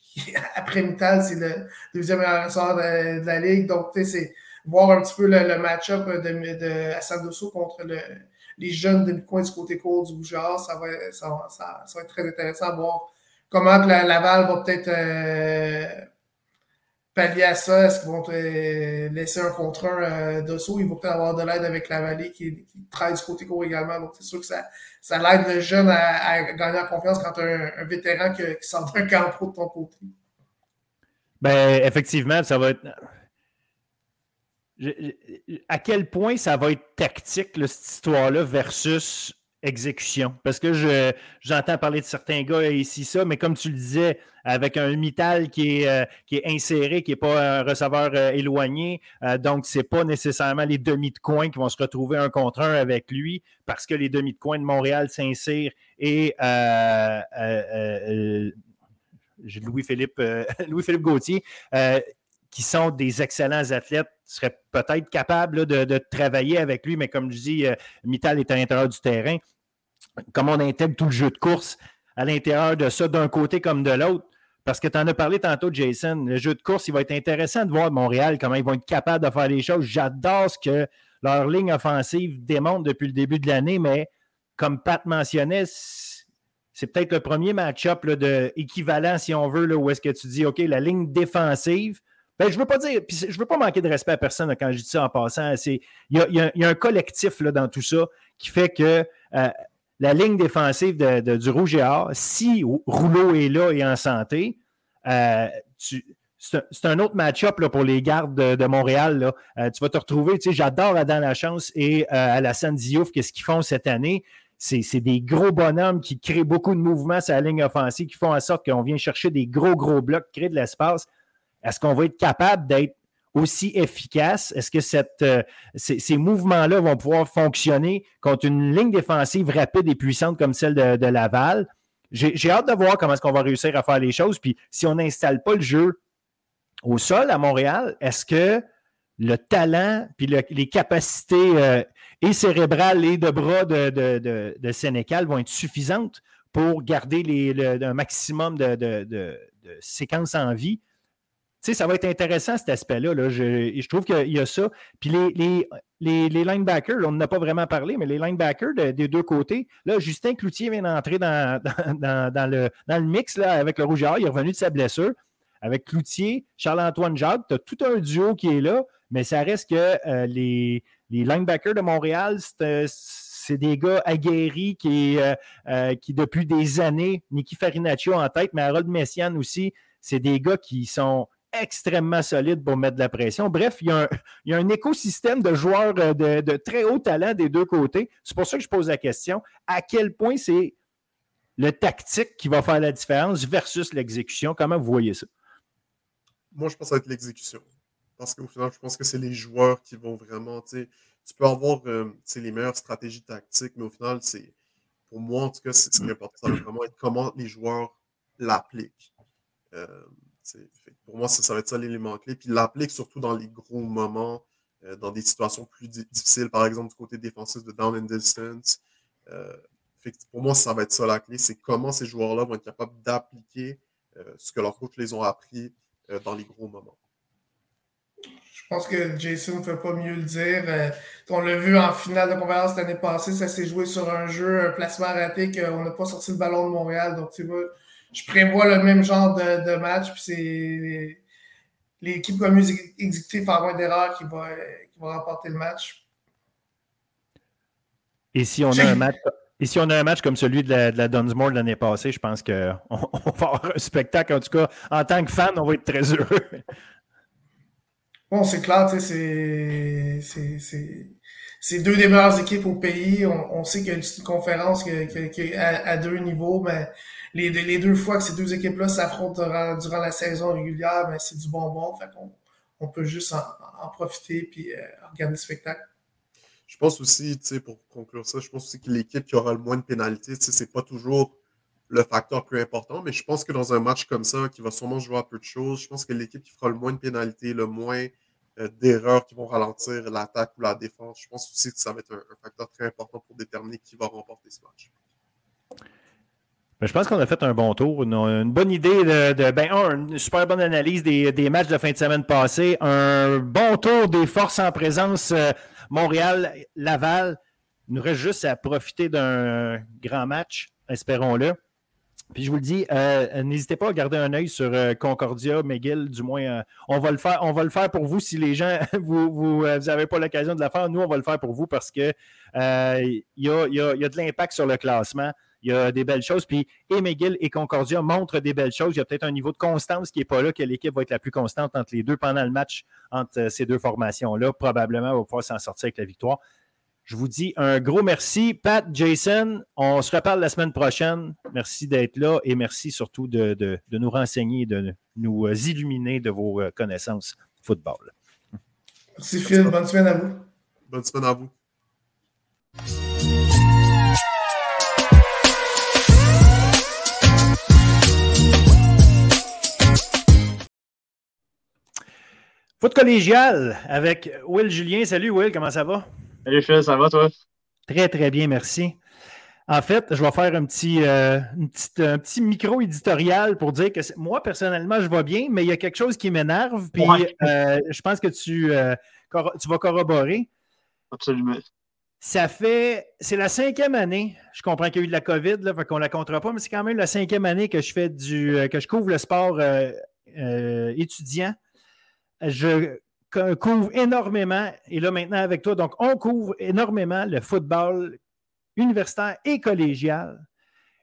qui, après Mittal, c'est le deuxième meilleur de, la Ligue. Donc, tu sais, c'est voir un petit peu le, match-up de, de, Hassan Dosso contre les jeunes de coin du côté court du Boujard. Ça va, ça, ça, va être très intéressant à voir comment la, Laval va peut-être pallier à ça. Est-ce qu'ils vont laisser un contre un d'Osso? Il va peut-être avoir de l'aide avec la vallée qui, travaille du côté court également. Donc, c'est sûr que ça, ça l'aide le jeune à, gagner en confiance quand as un, vétéran qui, qui sort d'un camp pro de ton côté. Ben, effectivement, ça va être. À quel point ça va être tactique, cette histoire-là, versus exécution? Parce que je, j'entends parler de certains gars ici, ça, mais comme tu le disais, avec un Mittal qui est, euh, inséré, qui n'est pas un receveur euh, éloigné, euh, donc ce n'est pas nécessairement les demi de coin qui vont se retrouver un contre un avec lui, parce que les demi de coin de Montréal s'insèrent et Louis-Philippe Louis-Philippe Gauthier, qui sont des excellents athlètes, seraient peut-être capables de, travailler avec lui, mais comme je dis, euh, Mittal est à l'intérieur du terrain. Comment on intègre tout le jeu de course à l'intérieur de ça, d'un côté comme de l'autre? Parce que tu en as parlé tantôt, Jason. Le jeu de course, il va être intéressant de voir Montréal, comment ils vont être capables de faire les choses. J'adore ce que leur ligne offensive démontre depuis le début de l'année, mais comme Pat mentionnait, c'est peut-être le premier match-up de équivalent, si on veut, là, où est-ce que tu dis, OK, la ligne défensive. Ben, je veux pas dire, je veux pas manquer de respect à personne quand je dis ça en passant. Il y a, un collectif là, dans tout ça qui fait que euh, la ligne défensive de, du Rouge et Or, si Rouleau est là et en santé, euh, c'est un autre match-up pour les gardes de, Montréal. Euh, tu vas te retrouver, tu sais, j'adore Adam Lachance et Alassane Diouf, qu'est-ce qu'ils font cette année c'est des gros bonhommes qui créent beaucoup de mouvements sur la ligne offensive, qui font en sorte qu'on vient chercher des gros, gros blocs, créer de l'espace. Est-ce qu'on va être capable d'être aussi efficace? Est-ce que euh, ces, mouvements-là vont pouvoir fonctionner contre une ligne défensive rapide et puissante comme celle de, Laval? J'ai hâte de voir comment est-ce qu'on va réussir à faire les choses. Puis si on n'installe pas le jeu au sol à Montréal, est-ce que le talent puis les capacités euh, et cérébrales et de bras de, Sénécal vont être suffisantes pour garder un maximum de, séquences en vie? Sais, ça va être intéressant cet aspect-là. Là. Je, je, trouve qu'il y a ça. Puis les, les, les, linebackers, on n'en a pas vraiment parlé, mais les linebackers des deux côtés, là, Justin Cloutier vient d'entrer dans, dans, le, dans le mix là, avec le Rouge Il est revenu de sa blessure. Avec Cloutier, Charles-Antoine Jacques, tu as tout un duo qui est là, mais ça reste que euh, les, les linebackers de Montréal, c'est euh, des gars aguerris qui, euh, qui, depuis des années, Nicky Farinaccio en tête, mais Harold Messian aussi, c'est des gars qui sont extrêmement solides pour mettre de la pression. Bref, il y a un, écosystème de joueurs de, très haut talent des deux côtés. C'est pour ça que je pose la question. À quel point c'est le tactique qui va faire la différence versus l'exécution? Comment vous voyez ça? Moi, je pense avec l'exécution. Parce qu'au final, je pense que c'est les joueurs qui vont vraiment, tu peux avoir euh, les meilleures stratégies tactiques, mais au final, c'est, pour moi, en tout cas, c'est important, vraiment être comment les joueurs l'appliquent. Euh, pour moi, ça, va être ça l'élément clé. Puis l'appliquent surtout dans les gros moments, euh, dans des situations plus difficiles, par exemple du côté défensif de down and distance. pour moi, ça va être ça la clé. C'est comment ces joueurs-là vont être capables d'appliquer ce que leurs coachs les ont appris dans les gros moments. Je pense que Jason ne peut pas mieux le dire. Euh, on l'a vu en finale de conférence l'année passée, ça s'est joué sur un jeu, un placement raté qu'on n'a pas sorti le ballon de Montréal. Donc, tu vois, je prévois le même genre de, match. Puis c'est l'équipe comme exécutée par moins d'erreurs qui va, qui va remporter le match. Et si on a un match. Et si on a un match comme celui de la, de la Dunsmore l'année passée, je pense qu'on on va avoir un spectacle. En tout cas, en tant que fan, on va être très heureux. Bon, c'est clair, c'est c'est deux des meilleures équipes au pays. On, on sait qu'il y a une conférence qui, à, deux niveaux, mais les, deux fois que ces deux équipes-là s'affrontent durant, la saison régulière, ben, c'est du bonbon. Fait on peut juste en, profiter puis euh, regarder le spectacle. Je pense aussi, pour conclure ça, je pense aussi que l'équipe qui aura le moins de pénalités, c'est pas toujours le facteur plus important, mais je pense que dans un match comme ça, qui va sûrement jouer à peu de choses, je pense que l'équipe qui fera le moins de pénalités, le moins euh, d'erreurs qui vont ralentir l'attaque ou la défense, je pense aussi que ça va être un, facteur très important pour déterminer qui va remporter ce match. Ben, je pense qu'on a fait un bon tour, une, bonne idée de, ben, une super bonne analyse des, matchs de fin de semaine passée, un bon tour des forces en présence euh, Montréal-Laval. Il nous reste juste à profiter d'un grand match, espérons-le. Puis je vous le dis, euh, n'hésitez pas à garder un œil sur euh, Concordia, McGill, du moins, on, va le faire, on va le faire pour vous si les gens, vous n'avez pas l'occasion de la faire. Nous, on va le faire pour vous parce qu'il y a, y, a, y a de l'impact sur le classement. Il y a des belles choses. Puis et McGill et Concordia montrent des belles choses. Il y a peut-être un niveau de constance qui n'est pas là, que l'équipe va être la plus constante entre les deux pendant le match, entre ces deux formations-là. Probablement, on va pouvoir s'en sortir avec la victoire. Je vous dis un gros merci. Pat, Jason, on se reparle la semaine prochaine. Merci d'être là et merci surtout de, nous renseigner, de nous illuminer de vos euh, connaissances football. Merci Phil. Bonne semaine à vous. Bonne semaine à vous. Foot collégial avec Will Julien. Salut Will, comment ça va? Salut Phil, ça va toi? Très, très bien, merci. En fait, je vais faire un petit, euh, un petit micro éditorial pour dire que moi, personnellement, je vais bien, mais il y a quelque chose qui m'énerve, puis euh, je pense que tu, euh, tu vas corroborer. Absolument. Ça fait. C'est la cinquième année. Je comprends qu'il y a eu de la COVID, là, fait qu'on ne la comptera pas, mais c'est quand même la cinquième année que je fais du. que je couvre le sport étudiant. Je couvre énormément, et là maintenant avec toi, donc on couvre énormément le football universitaire et collégial.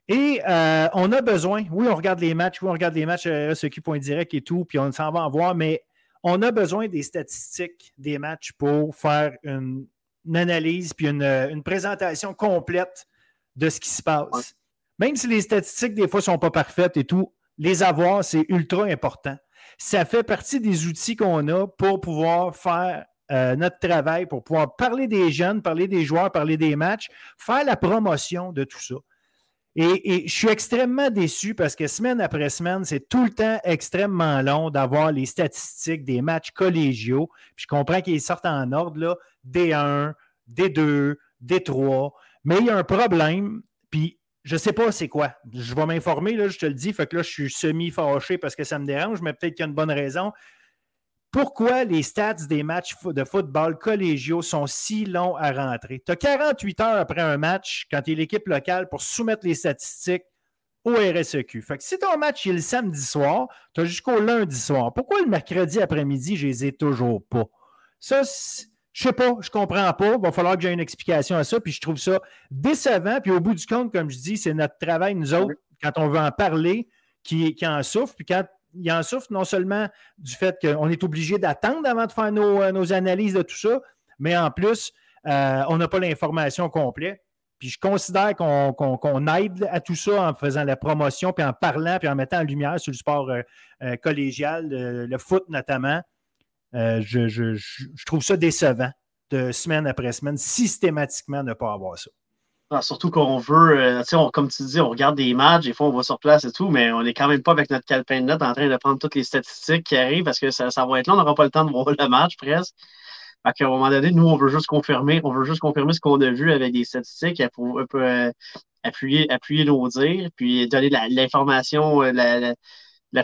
Et euh, on a besoin, oui, on regarde les matchs, oui, on regarde les matchs euh, direct et tout, puis on s'en va en voir, mais on a besoin des statistiques des matchs pour faire une, analyse puis une, présentation complète de ce qui se passe. Même si les statistiques, des fois, ne sont pas parfaites et tout, les avoir, c'est ultra important ça fait partie des outils qu'on a pour pouvoir faire euh, notre travail, pour pouvoir parler des jeunes, parler des joueurs, parler des matchs, faire la promotion de tout ça. Et, je suis extrêmement déçu parce que semaine après semaine, c'est tout le temps extrêmement long d'avoir les statistiques des matchs collégiaux. je comprends qu'ils sortent en ordre, là, D1, D2, D3. Mais il y a un problème. Puis je ne sais pas c'est quoi. Je vais m'informer, là, je te le dis. Fait que là, je suis semi-fâché parce que ça me dérange, mais peut-être qu'il y a une bonne raison. Pourquoi les stats des matchs de football collégiaux sont si longs à rentrer? Tu as 48 heures après un match, quand tu es l'équipe locale, pour soumettre les statistiques au RSEQ. Fait que si ton match est le samedi soir, tu as jusqu'au lundi soir. Pourquoi le mercredi après-midi, je les ai toujours pas? Ça, je sais pas, je comprends pas. Il va falloir que j'ai une explication à ça. Puis je trouve ça décevant. Puis au bout du compte, comme je dis, c'est notre travail, nous autres, quand on veut en parler, qui, qui en souffre. Puis quand il en souffre, non seulement du fait qu'on est obligé d'attendre avant de faire nos, euh, analyses de tout ça, mais en plus, euh, on n'a pas l'information complète. Puis je considère qu'on aide à tout ça en faisant la promotion, puis en parlant, puis en mettant en lumière sur le sport euh, collégial, le, foot notamment. Euh, je, trouve ça décevant de semaine après semaine, systématiquement ne pas avoir ça. Ah, surtout qu'on veut, euh, comme tu dis, on regarde des matchs, des fois on va sur place et tout, mais on n'est quand même pas avec notre calepin de notes en train de prendre toutes les statistiques qui arrivent parce que ça, va être là, on n'aura pas le temps de voir le match presque. À un moment donné, nous, on veut juste confirmer, on veut juste confirmer ce qu'on a vu avec des statistiques pour euh, appuyer, appuyer nos dires, puis donner l'information la,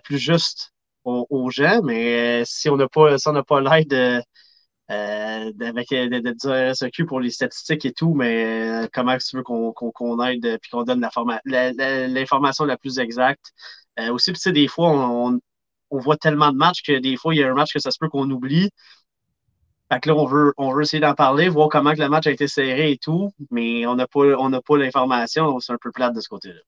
plus juste aux, gens, mais euh, si on n'a pas, pas l'aide euh, avec du RSEQ pour les statistiques et tout, mais euh, comment tu veux qu'on aide et qu'on donne l'information la, plus exacte? aussi, tu des fois, on, voit tellement de matchs que des fois, il y a un match que ça se peut qu'on oublie. Fait que là, on veut, on veut essayer d'en parler, voir comment que le match a été serré et tout, mais on n'a pas, pas l'information, c'est un peu plate de ce côté-là.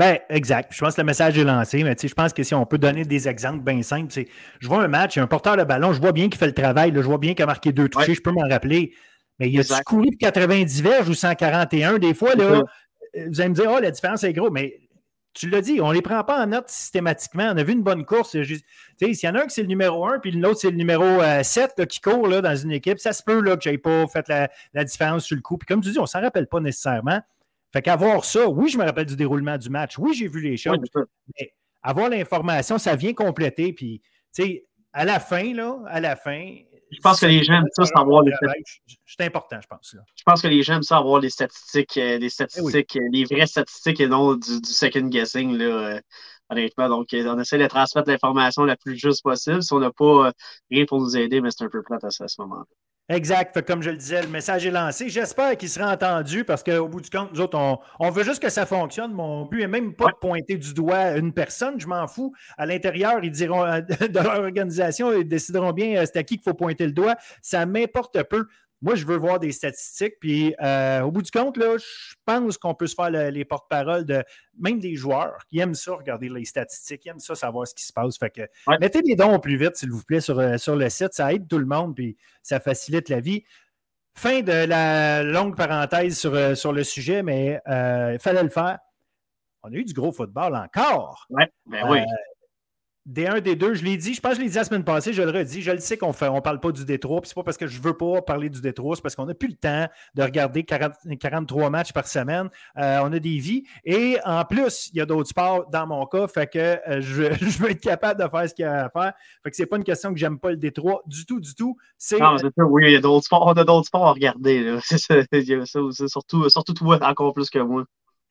Ben, exact. Je pense que le message est lancé, mais je pense que si on peut donner des exemples bien simples, c'est je vois un match, il y a un porteur de ballon, je vois bien qu'il fait le travail, je vois bien qu'il a marqué deux touchés, je peux m'en rappeler. Mais il a couru pour 90 verges ou 141? Des fois, là, vous allez me dire, oh, la différence est gros, mais tu l'as dit, on ne les prend pas en note systématiquement. On a vu une bonne course. S'il y en a un qui c'est le numéro 1, puis l'autre c'est le numéro 7 euh, qui court là, dans une équipe, ça se peut là, que je n'aie pas fait la, la, différence sur le coup. Puis comme tu dis, on ne s'en rappelle pas nécessairement. Fait qu'avoir ça, oui, je me rappelle du déroulement du match. Oui, j'ai vu les choses. mais avoir l'information, ça vient compléter. Puis, tu sais, à la fin, là, à la fin. Je pense que les gens aiment ça savoir les statistiques. C'est important, je pense. Je pense que les gens aiment ça avoir les statistiques, les euh, statistiques, eh les vraies statistiques et non du, second guessing, là, euh, honnêtement. Donc, on essaie de transmettre l'information la plus juste possible. Si on n'a pas rien pour nous aider, mais c'est un peu plate à, ce moment-là. Exact. comme je le disais, le message est lancé. J'espère qu'il sera entendu parce qu'au bout du compte, nous autres, on, veut juste que ça fonctionne. Mon but n'est même pas de pointer du doigt une personne. Je m'en fous. À l'intérieur, ils diront de leur organisation, ils décideront bien euh, c'est à qui qu'il faut pointer le doigt. Ça m'importe peu. Moi, je veux voir des statistiques. Puis, euh, au bout du compte, là, je pense qu'on peut se faire les porte-paroles de même des joueurs qui aiment ça, regarder les statistiques, qui aiment ça, savoir ce qui se passe. Fait que, mettez les dons au plus vite, s'il vous plaît, sur, euh, sur le site. Ça aide tout le monde, puis ça facilite la vie. Fin de la longue parenthèse sur, euh, sur le sujet, mais il fallait le faire. On a eu du gros football encore. Ouais, ben oui des 1, des 2, je l'ai dit, je pense que je l'ai dit la semaine passée, je le redis, je le sais qu'on ne parle pas du Détroit, puis c'est pas parce que je ne veux pas parler du Détroit, c'est parce qu'on n'a plus le temps de regarder 43 matchs par semaine. Euh, on a des vies. Et en plus, il y a d'autres sports dans mon cas, fait que euh, je, je, veux être capable de faire ce qu'il y a à faire. Fait que c'est pas une question que j'aime pas le Détroit du tout, du tout. C'est, oui, il y a d'autres sports, on a d'autres sports à regarder. C'est, surtout, surtout toi, encore plus que moi.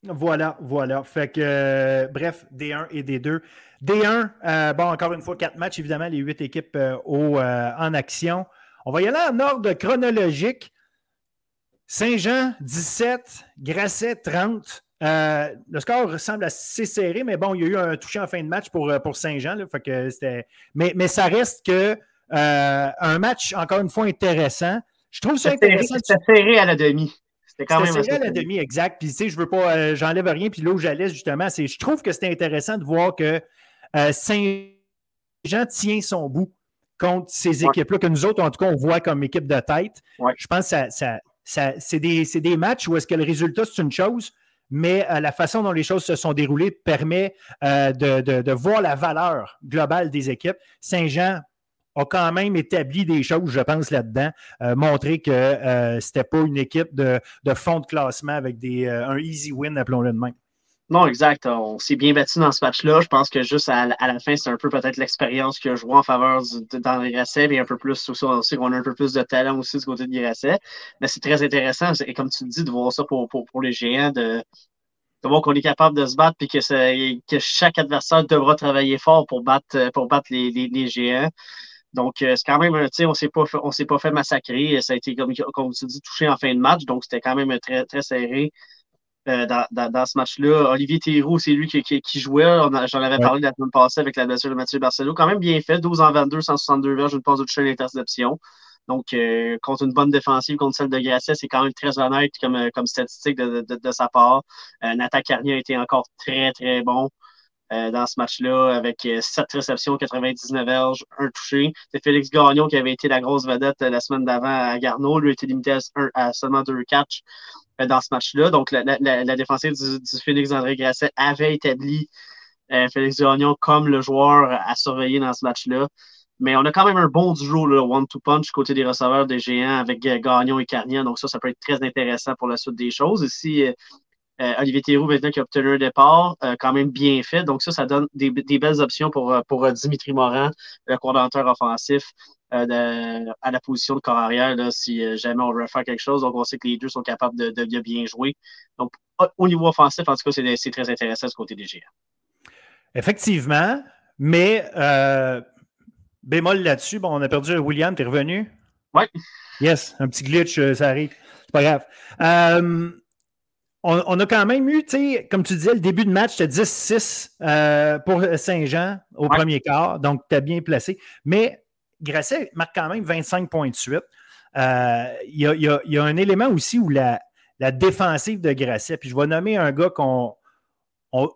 Voilà, voilà. Fait que, euh, bref, D1 et D2. D1, euh, bon, encore une fois, quatre matchs, évidemment, les huit équipes euh, en action. On va y aller en ordre chronologique. Saint-Jean, 17, Grasset, 30. le score semble assez serré, mais bon, il y a eu un touché en fin de match pour, pour Saint-Jean. mais, mais ça reste que un match, encore une fois, intéressant. Je trouve ça intéressant. C'était serré à la demi. C'était quand même à la demi, exact. Puis, tu sais, je veux pas, euh, j'enlève rien. Puis là où j'allais, justement, c'est, je trouve que c'était intéressant de voir que euh, Saint-Jean tient son bout contre ces équipes-là, que nous autres, en tout cas, on voit comme équipe de tête. Je pense que ça, ça, c'est, des, des, matchs où est-ce que le résultat, c'est une chose, mais euh, la façon dont les choses se sont déroulées permet de, de, de, voir la valeur globale des équipes. Saint-Jean, a quand même établi des choses, je pense, là-dedans, euh, montrer que euh, ce n'était pas une équipe de, fond de classement avec des, euh, un easy win, appelons-le de même. Non, exact. On s'est bien battu dans ce match-là. Je pense que juste à, la fin, c'est un peu peut-être l'expérience que je vois en faveur d'André Grasset et un peu plus aussi, on sait qu'on a un peu plus de talent aussi du côté de Grasset. Mais c'est très intéressant, et comme tu dis, de voir ça pour, pour, les géants, de, voir qu'on est capable de se battre et que, que chaque adversaire devra travailler fort pour battre, pour battre les géants. Donc, euh, c'est quand même, tu sais, on ne s'est pas fait massacrer. Ça a été, comme, comme tu dis, touché en fin de match. Donc, c'était quand même très, très serré euh, dans, ce match-là. Olivier Théroux, c'est lui qui, qui, jouait. J'en avais parlé la semaine passée avec la blessure de Mathieu Barcelo. Quand même bien fait. 12 en 22, 162 verges, une passe de toucher l'interception. Donc, euh, contre une bonne défensive, contre celle de Grasset, c'est quand même très honnête comme, comme statistique de, de, sa part. Nathan Carnier a été encore très, très bon. Euh, dans ce match-là avec 7 euh, réceptions, 99 verges, un touché. C'est Félix Gagnon qui avait été la grosse vedette euh, la semaine d'avant à Garneau. Lui a été limité à, seulement deux catchs dans ce match-là. Donc, la, la, défensive du, Félix André Grasset avait établi Félix Gagnon comme le joueur à surveiller dans ce match-là. Mais on a quand même un bon duo, le one-two punch, côté des receveurs des géants avec Gagnon et Carnier. Donc, ça, ça peut être très intéressant pour la suite des choses. Ici, Olivier Théroux, maintenant, qui a obtenu un départ, euh, quand même bien fait. Donc, ça, ça donne des, belles options pour, euh, pour Dimitri Morin, le coordinateur offensif, à la position de corps arrière, si jamais on veut faire quelque chose. Donc, on sait que les deux sont capables de, de, bien jouer. Donc, au niveau offensif, en tout cas, c'est très intéressant ce côté des GA. Effectivement, mais bémol là-dessus, bon, on a perdu William, tu es revenu? Oui. Yes, un petit glitch, ça arrive. C'est pas grave on, a quand même eu, comme tu disais, le début de match, c'était 10-6 euh, pour Saint-Jean au premier quart, donc tu as bien placé. Mais Grasset marque quand même 25 points de suite. Euh, il y, a, un élément aussi où la, défensive de Grasset, puis je vais nommer un gars qu'on,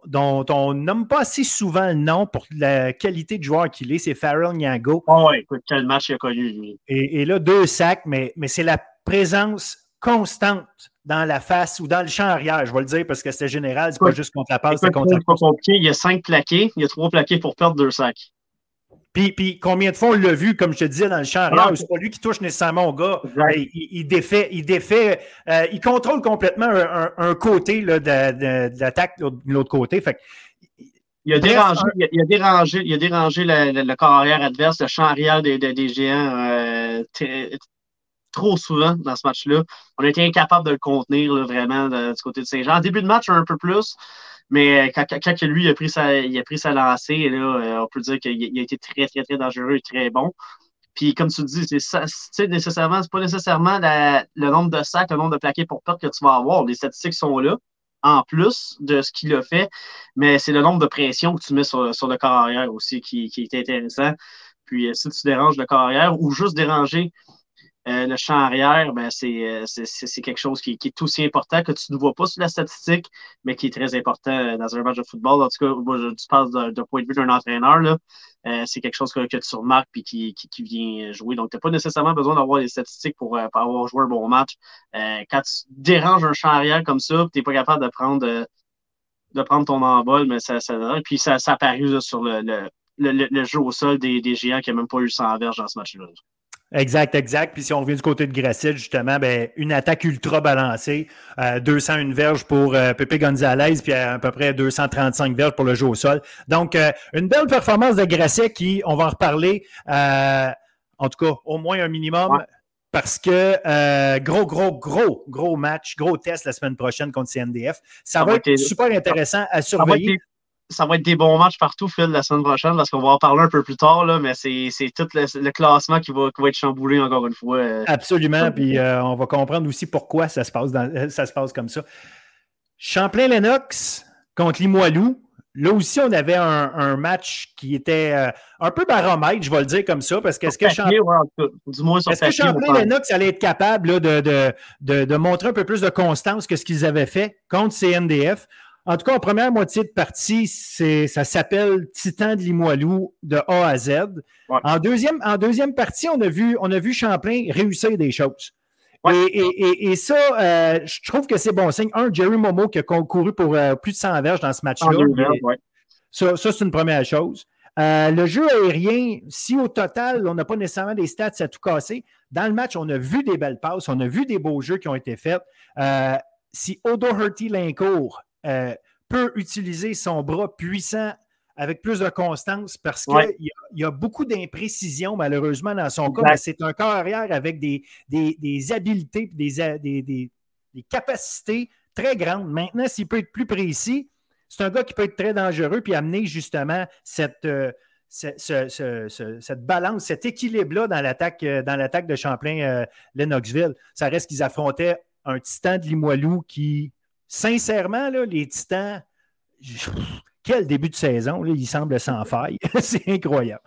dont on nomme pas assez souvent le nom pour la qualité de joueur qu'il est, c'est Farrell Nyago. Oh, écoute, quel match il a connu, lui. Et, là, deux sacs, mais, mais c'est la présence constante dans la face ou dans le champ arrière, je vais le dire parce que c'était général, c'est pas juste contre la passe, c'est contre la Il y a cinq plaqués, il y a trois plaqués pour perdre deux sacs. Puis, puis combien de fois on l'a vu, comme je te disais, dans le champ arrière, c'est pas lui qui touche nécessairement au gars. Il, défait, il défait, euh, il contrôle complètement un, côté là, de, l'attaque de, l'autre côté. Fait il a, dérangé, il, a, dérangé, il a dérangé le, corps arrière adverse, le champ arrière des, des, géants euh, trop souvent dans ce match-là. On a été incapable de le contenir vraiment du côté de Saint-Jean. En début de match, un peu plus, mais quand, lui a pris sa, il a pris sa lancée, là, euh, on peut dire qu'il a été très, très, très dangereux et très bon. Puis comme tu dis, c'est nécessairement, c'est pas nécessairement le nombre de sacs, le nombre de plaqués pour perte que tu vas avoir. Les statistiques sont là, en plus de ce qu'il a fait, mais c'est le nombre de pressions que tu mets sur, le corps arrière aussi qui, qui est intéressant. Puis si tu déranges le corps arrière ou juste déranger euh, le champ arrière, ben, euh, c'est quelque chose qui, est aussi important que tu ne vois pas sur la statistique, mais qui est très important euh, dans un match de football. En tout cas, moi, je, d'un point de vue d'un entraîneur. c'est quelque chose que, tu remarques et qui, qui, vient jouer. Donc, tu n'as pas nécessairement besoin d'avoir les statistiques pour, avoir joué un bon match. quand tu déranges un champ arrière comme ça, tu n'es pas capable de prendre, de prendre ton envol, mais ça, ça, puis ça, ça apparu sur le, le, jeu au sol des, des géants qui n'ont même pas eu 100 verges dans ce match-là. Exact, exact. Puis si on revient du côté de Gracil, justement, ben, une attaque ultra balancée, euh, 201 verges pour euh, Pepe Gonzalez, puis à, peu près 235 verges pour le jeu au sol. Donc, euh, une belle performance de Gracil qui, on va en reparler, euh, en tout cas, au moins un minimum. Parce que gros, gros, gros, gros match, gros test la semaine prochaine contre CNDF. Ça, va être super intéressant à surveiller ça va être des bons matchs partout, Phil, la semaine prochaine, parce qu'on va en parler un peu plus tard, là, mais c'est tout le, classement qui va, être chamboulé encore une fois. Euh. Absolument, puis euh, on va comprendre aussi pourquoi ça se passe, dans, ça se passe comme ça. Champlain-Lennox contre Limoilou. Là aussi, on avait un, match qui était euh, un peu baromètre, je vais le dire comme ça, parce qu'est-ce que, Champlain-Lennox allait être capable de, de, montrer un peu plus de constance que ce qu'ils avaient fait contre CNDF? En tout cas, en première moitié de partie, ça s'appelle Titan de Limoilou de A à Z. En, deuxième, en deuxième partie, on a, vu, on a vu Champlain réussir des choses. Et, ça, euh, je trouve que c'est bon signe. Un, Jerry Momo qui a concouru pour euh, plus de 100 verges dans ce match-là. Ça, c'est une première chose. Euh, le jeu aérien, si au total, on n'a pas nécessairement des stats à tout casser, dans le match, on a vu des belles passes, on a vu des beaux jeux qui ont été faits. si Odo Hurty Lincourt euh, peut utiliser son bras puissant avec plus de constance parce qu'il y, a beaucoup d'imprécisions, malheureusement, dans son cas. C'est un corps arrière avec des, des, habiletés des, des, capacités très grandes. Maintenant, s'il peut être plus précis, c'est un gars qui peut être très dangereux puis amener justement cette. Euh, cette, balance, cet équilibre-là dans l'attaque, euh, dans l'attaque de Champlain-Lennoxville. ça reste qu'ils affrontaient un titan de Limoilou qui sincèrement, les Titans, quel début de saison, ils semblent sans faille. c'est incroyable.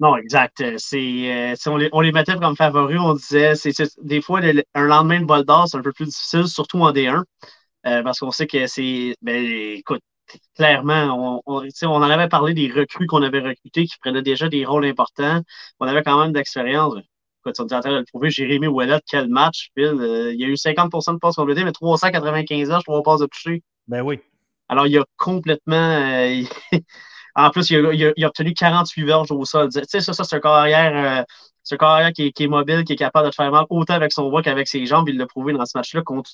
Non, exact. C'est, euh, on, les, mettait comme favoris, on disait, c'est, des fois, un lendemain de bol d'or, c'est un peu plus difficile, surtout en D1, euh, parce qu'on sait que c'est, ben, écoute, clairement, on, en avait parlé des recrues qu'on avait recrutées qui prenaient déjà des rôles importants. On avait quand même d'expérience quand on est en train de le prouver. Jérémy Ouellet, quel match, Phil. Euh, il y a eu 50% de passes complétées, mais 395 heures, 3 passes de toucher. Ben oui. Alors, il a complètement. Euh, en plus, il a, obtenu 48 verges au sol. Tu sais, ça, ça c'est un carrière. Euh, qui est, mobile, qui est capable de te faire mal autant avec son bras qu'avec ses jambes. Il l'a prouvé dans ce match-là contre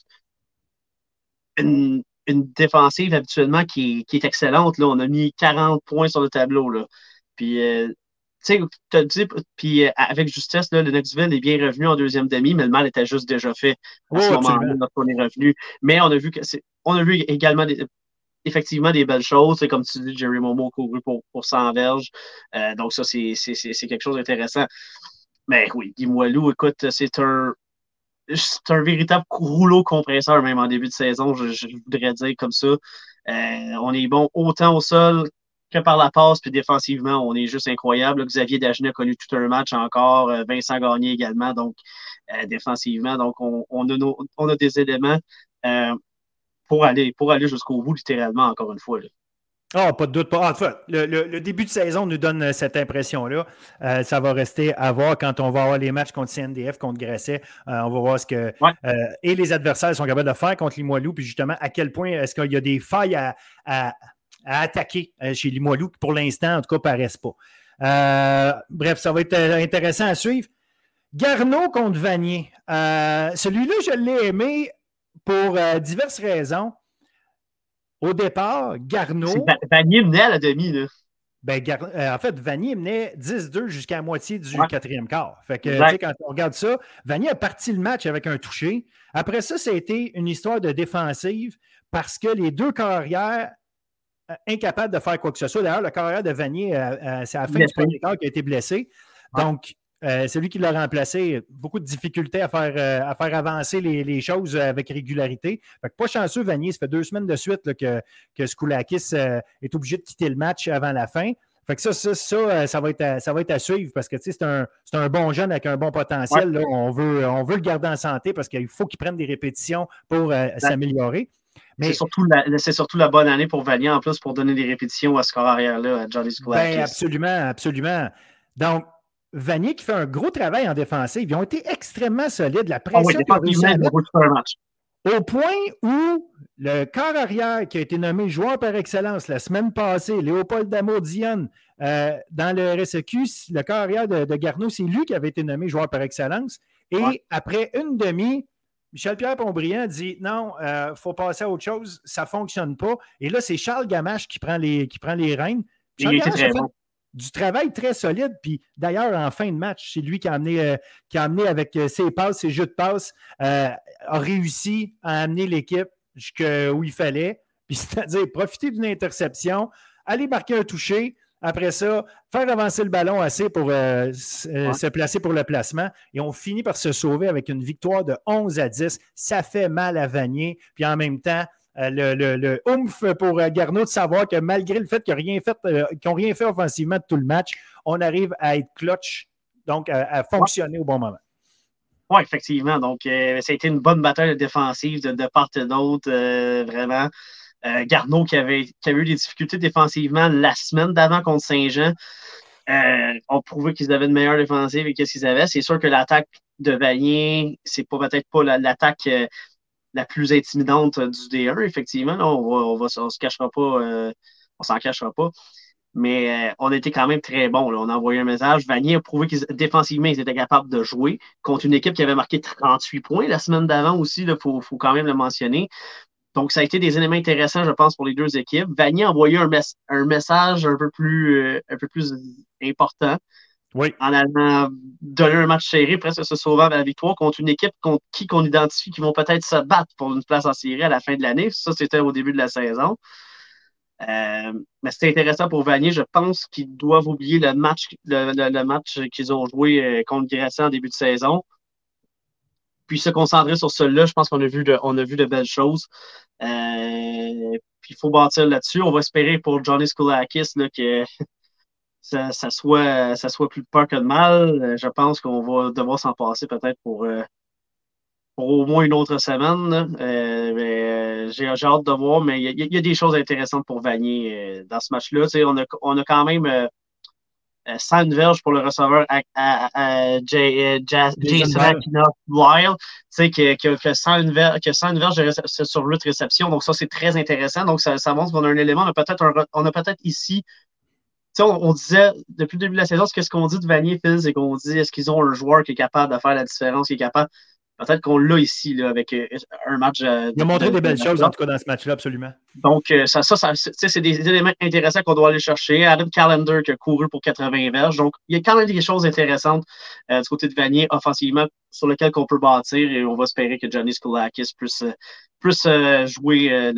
une, défensive habituellement qui, est excellente. Là. On a mis 40 points sur le tableau. Là. Puis tu sais, dit, puis euh, avec justesse, là, le Knoxville est bien revenu en deuxième demi, mais le mal était juste déjà fait à ce moment-là on est revenu. Mais on a vu que on a vu également effectivement des belles choses. Comme tu dis, Jerry Momo couru pour, pour 100 verges. Euh, donc, ça, c'est quelque chose d'intéressant. Mais oui, dis-moi, Lou, écoute, c'est un. C'est un véritable rouleau compresseur, même en début de saison, je, voudrais dire comme ça. Euh, on est bon autant au sol que par la passe, puis défensivement, on est juste incroyable. Xavier Dagenet a connu tout un match encore, euh, Vincent Gagné également, donc euh, défensivement. Donc, on, a des éléments euh, pour aller, pour aller jusqu'au bout, littéralement, encore une fois. Ah, pas de doute. Pas. En le, début de saison nous donne cette impression-là. ça va rester à voir quand on va avoir les matchs contre CNDF, contre Grasset. on va voir ce que et les adversaires sont capables de faire contre Limoilou, puis justement à quel point est-ce qu'il y a des failles à à attaquer euh, chez Limoilou, qui pour l'instant, en tout cas, ne paraissent pas. Euh, bref, ça va être euh, intéressant à suivre. Garneau contre Vanier. Celui-là, je l'ai aimé pour diverses raisons. Au départ, Garneau. Vanier menait à la demi, là. Ben, en fait, Vanier menait 10-2 jusqu'à la moitié du quatrième quart. Fait que, quand on regarde ça, Vanier a parti le match avec un touché. Après ça, ça a été une histoire de défensive parce que les deux carrières incapable de faire quoi que ce soit. D'ailleurs, le carrière de Vanier, euh, euh, c'est à la fin du premier quart qui a été blessé. Donc, euh, celui qui l'a remplacé, beaucoup de difficultés à faire, euh, à faire avancer les, choses avec régularité. Fait que pas chanceux, Vanier. Ça fait deux semaines de suite que, que Skoulakis est obligé de quitter le match avant la fin. Fait que ça, ça, ça, va, être à, ça va être à suivre parce que c'est un, un, bon jeune avec un bon potentiel. On, veut, on veut le garder en santé parce qu'il faut qu'il prenne des répétitions pour s'améliorer. C'est surtout, la, surtout la bonne année pour Vanier en plus pour donner des répétitions à ce corps arrière-là, à Johnny Skoulakis. Ben, absolument, absolument. Donc, Vanier qui fait un gros travail en défensive. Ils ont été extrêmement solides. La ah pression Au point où le corps arrière qui a été nommé joueur par excellence la semaine passée, Léopold Dion, euh, dans le RSEQ, le corps arrière de, Garneau, c'est lui qui avait été nommé joueur par excellence. Et après une demi, Michel-Pierre Pombriand dit non, il euh, faut passer à autre chose, ça ne fonctionne pas. Et là, c'est Charles Gamache qui prend les, qui prend les rênes. Charles Gamache du travail très solide. Puis d'ailleurs, en fin de match, c'est lui qui a amené, euh, qui a amené avec euh, ses passes, ses jeux de passes, a réussi à amener l'équipe jusqu'où il fallait. Puis c'est-à-dire profiter d'une interception, aller marquer un toucher, après ça, faire avancer le ballon assez pour euh, euh, se placer pour le placement. Et on finit par se sauver avec une victoire de 11 à 10. Ça fait mal à Vanier. Puis en même temps, euh, le, le, le, oomph pour Garneau de savoir que malgré le fait qu'ils n'ont rien, fait, rien fait offensivement de tout le match, on arrive à être clutch, donc à, fonctionner au bon moment. Oui, effectivement. Donc, ça a été une bonne bataille défensive de, de part et d'autre, vraiment. Euh, Garneau qui avait, eu des difficultés défensivement la semaine d'avant contre Saint-Jean. Euh, on prouvait qu'ils avaient une meilleure défensive et qu'est-ce qu'ils avaient. C'est sûr que l'attaque de Vanier, c'est pas peut-être pas l'attaque euh, la, plus intimidante du D1, effectivement. on va, se cachera pas, on s'en cachera pas. Mais on était quand même très bon. On a envoyé un message. Vanier a prouvé qu'ils défensivement, ils étaient capables de jouer contre une équipe qui avait marqué 38 points la semaine d'avant aussi. Il faut, quand même le mentionner. Donc, ça a été des éléments intéressants, je pense, pour les deux équipes. Vanier a envoyé un, un message un peu plus, euh, un peu plus important. Oui. En allant donner un match serré, presque se sauvant à la victoire contre une équipe contre qui qu'on identifie qui vont peut-être se battre pour une place en série à la fin de l'année. Ça, c'était au début de la saison. Euh, mais c'était intéressant pour Vanier. Je pense qu'ils doivent oublier le match, le, match qu'ils ont joué euh, contre Grèce en début de saison puis se concentrer sur cela, je pense qu'on a vu de, a vu de belles choses. Euh, puis il faut bâtir là-dessus. On va espérer pour Johnny Skoulakis que ça, soit, ça soit plus peur que de mal. Euh, je pense qu'on va devoir s'en passer peut-être pour, euh, au moins une autre semaine. j'ai hâte de voir, mais il y, a des choses intéressantes pour Vanier dans ce match-là. On a, on a quand même 100 euh, verges pour le receveur à, à, Jay, Jason Wild, qui, qui, a 101 verges, qui sur 8 réceptions. Donc, ça, c'est très intéressant. Donc, ça, ça montre qu'on a un élément. On a peut-être peut ici. On, on, disait depuis le début de la saison, ce qu'on dit de Vanier Phil, c'est qu'on dit est-ce qu'ils ont un joueur qui est capable de faire la différence, qui est capable Peut-être qu'on l'a ici là, avec euh, un match. Euh, il a montré des belles choses, en tout cas, dans ce match-là, absolument. Donc, euh, ça, ça, ça c'est des éléments intéressants qu'on doit aller chercher. Adam Callender qui a couru pour 80 verges. Donc, il y a quand même des choses intéressantes du côté de Vanier offensivement sur lesquelles on peut bâtir et on va espérer que Johnny Skoulakis puisse, jouer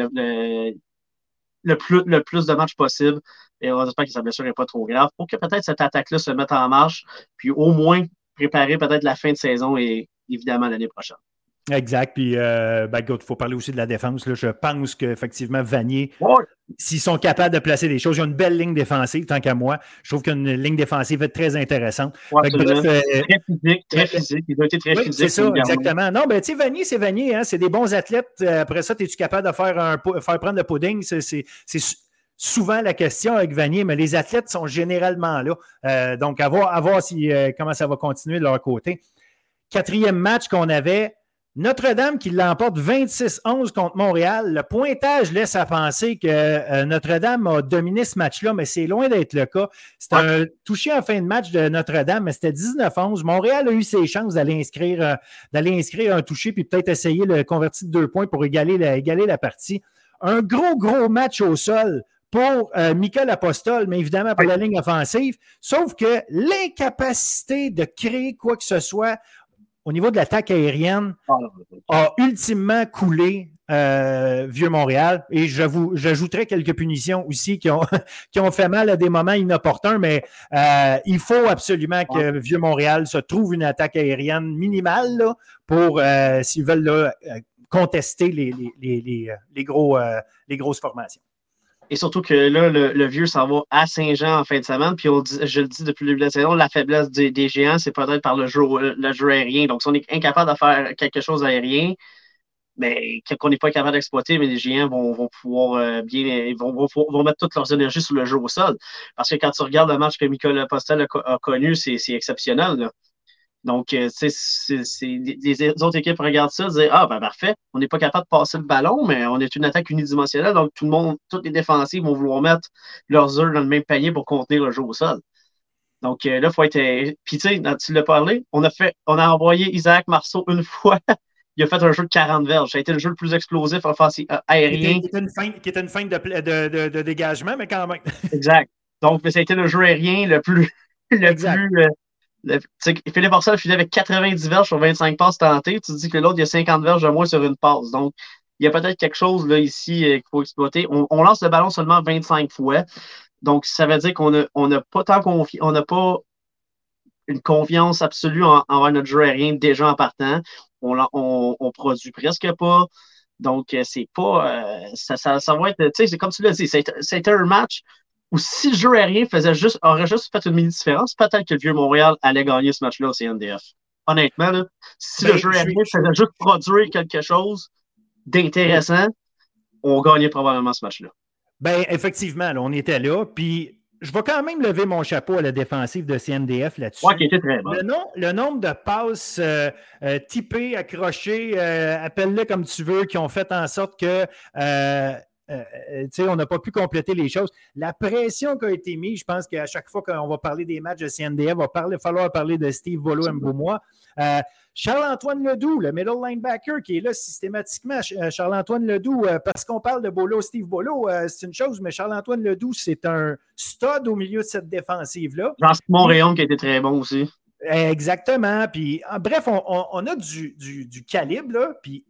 le, plus, le plus de matchs possible. Et on espère que sa blessure n'est pas trop grave pour que peut-être cette attaque-là se mette en marche, puis au moins préparer peut-être la fin de saison et évidemment l'année prochaine. Exact. Puis, euh, ben, il faut parler aussi de la défense. Là. Je pense qu'effectivement, Vanier, s'ils sont capables de placer des choses, ils ont une belle ligne défensive, tant qu'à moi. Je trouve qu'une ligne défensive est très intéressante. Euh, très physique, très physique. Ils ont été très physiques. C'est ça, exactement. Non, ben, tu sais, Vanier, c'est Vanier. Hein? C'est des bons athlètes. Euh, après ça, es-tu capable de faire, un, faire prendre le pudding? C'est souvent la question avec Vanier, mais les athlètes sont généralement là. donc, à voir, à voir si, comment ça va continuer de leur côté. Quatrième match qu'on avait, Notre-Dame qui l'emporte 26-11 contre Montréal. Le pointage laisse à penser que euh, Notre-Dame a dominé ce match-là, mais c'est loin d'être le cas. C'était un touché en fin de match de Notre-Dame, mais c'était 19-11. Montréal a eu ses chances d'aller inscrire, euh, d'aller inscrire un touché puis peut-être essayer le convertir de deux points pour égaler la, égaler la partie. Un gros, gros match au sol pour euh, Michael Apostol, mais évidemment pour la ligne offensive. Sauf que l'incapacité de créer quoi que ce soit au niveau de l'attaque aérienne, a ultimement coulé euh, Vieux-Montréal. Et j'ajouterai quelques punitions aussi qui ont, qui ont fait mal à des moments inopportuns, mais euh, il faut absolument que Vieux-Montréal se trouve une attaque aérienne minimale pour, euh, s'ils veulent contester les, les, gros, les grosses formations. Et surtout que là, le, vieux s'en va à Saint-Jean en fin de semaine. Puis je le dis depuis le début de la saison, la faiblesse des, géants, c'est peut-être par le jeu, le jeu aérien. Donc, si on est incapable de faire quelque chose aérien, mais ben, qu'on n'est pas capable d'exploiter, mais les géants vont, pouvoir euh, bien, vont, vont, mettre toute leurs énergies sur le jeu au sol. Parce que quand tu regardes le match que Michael Postel a, connu, c'est exceptionnel. Donc, euh, c'est les autres équipes regardent ça, disent Ah, ben parfait, on n'est pas capable de passer le ballon, mais on est une attaque unidimensionnelle, donc tout le monde, toutes les défensives vont vouloir mettre leurs œufs dans le même panier pour contenir le jeu au sol. Donc euh, là, il faut être. Euh, puis tu sais, tu l'as parlé, on a fait, on a envoyé Isaac Marceau une fois. il a fait un jeu de 40 verges. Ça a été le jeu le plus explosif offensif aérien. Qui était, une feinte, qui était une de, de, dégagement, mais quand même. exact. Donc, ça a été le jeu aérien le plus, le plus Philippe Arcel faisait avec 90 verges sur 25 passes tentées. Tu dis que l'autre, il y a 50 verges de moins sur une passe. Donc, il y a peut-être quelque chose là, ici euh, qu'il faut exploiter. On, lance le ballon seulement 25 fois. Donc, ça veut dire qu'on n'a on pas tant on n'a pas une confiance absolue en, envers notre jeu aérien déjà en partant. On, on, produit presque pas. Donc, euh, c'est pas. Euh, ça, ça, va être. Tu sais, c'est comme tu l'as dit, c'était un match ou si le jeu aérien faisait juste, aurait juste fait une mini-différence, peut-être que le vieux Montréal allait gagner ce match-là au CNDF. Honnêtement, là, si le ben, jeu aérien faisait juste produire quelque chose d'intéressant, on gagnait probablement ce match-là. Ben, effectivement, on était là. Puis je vais quand même lever mon chapeau à la défensive de CNDF là-dessus. Ouais, qui était très bon. Le, nombre de passes euh, euh, typées, accrochées, euh, appelle-les comme tu veux, qui ont fait en sorte que euh, euh, on n'a pas pu compléter les choses. La pression qui a été mise, je pense qu'à chaque fois qu'on va parler des matchs de CNDF, il va falloir parler de Steve Bolo Mboumois. Euh, Charles-Antoine Ledoux, le middle linebacker qui est là systématiquement. Charles-Antoine Ledoux, parce qu'on parle de Bolo, Steve Bolo, c'est une chose, mais Charles-Antoine Ledoux, c'est un stud au milieu de cette défensive-là. Jean-Simon Rayon qui a été très bon aussi. Exactement. Puis, bref, on, a du, du, calibre, là, puis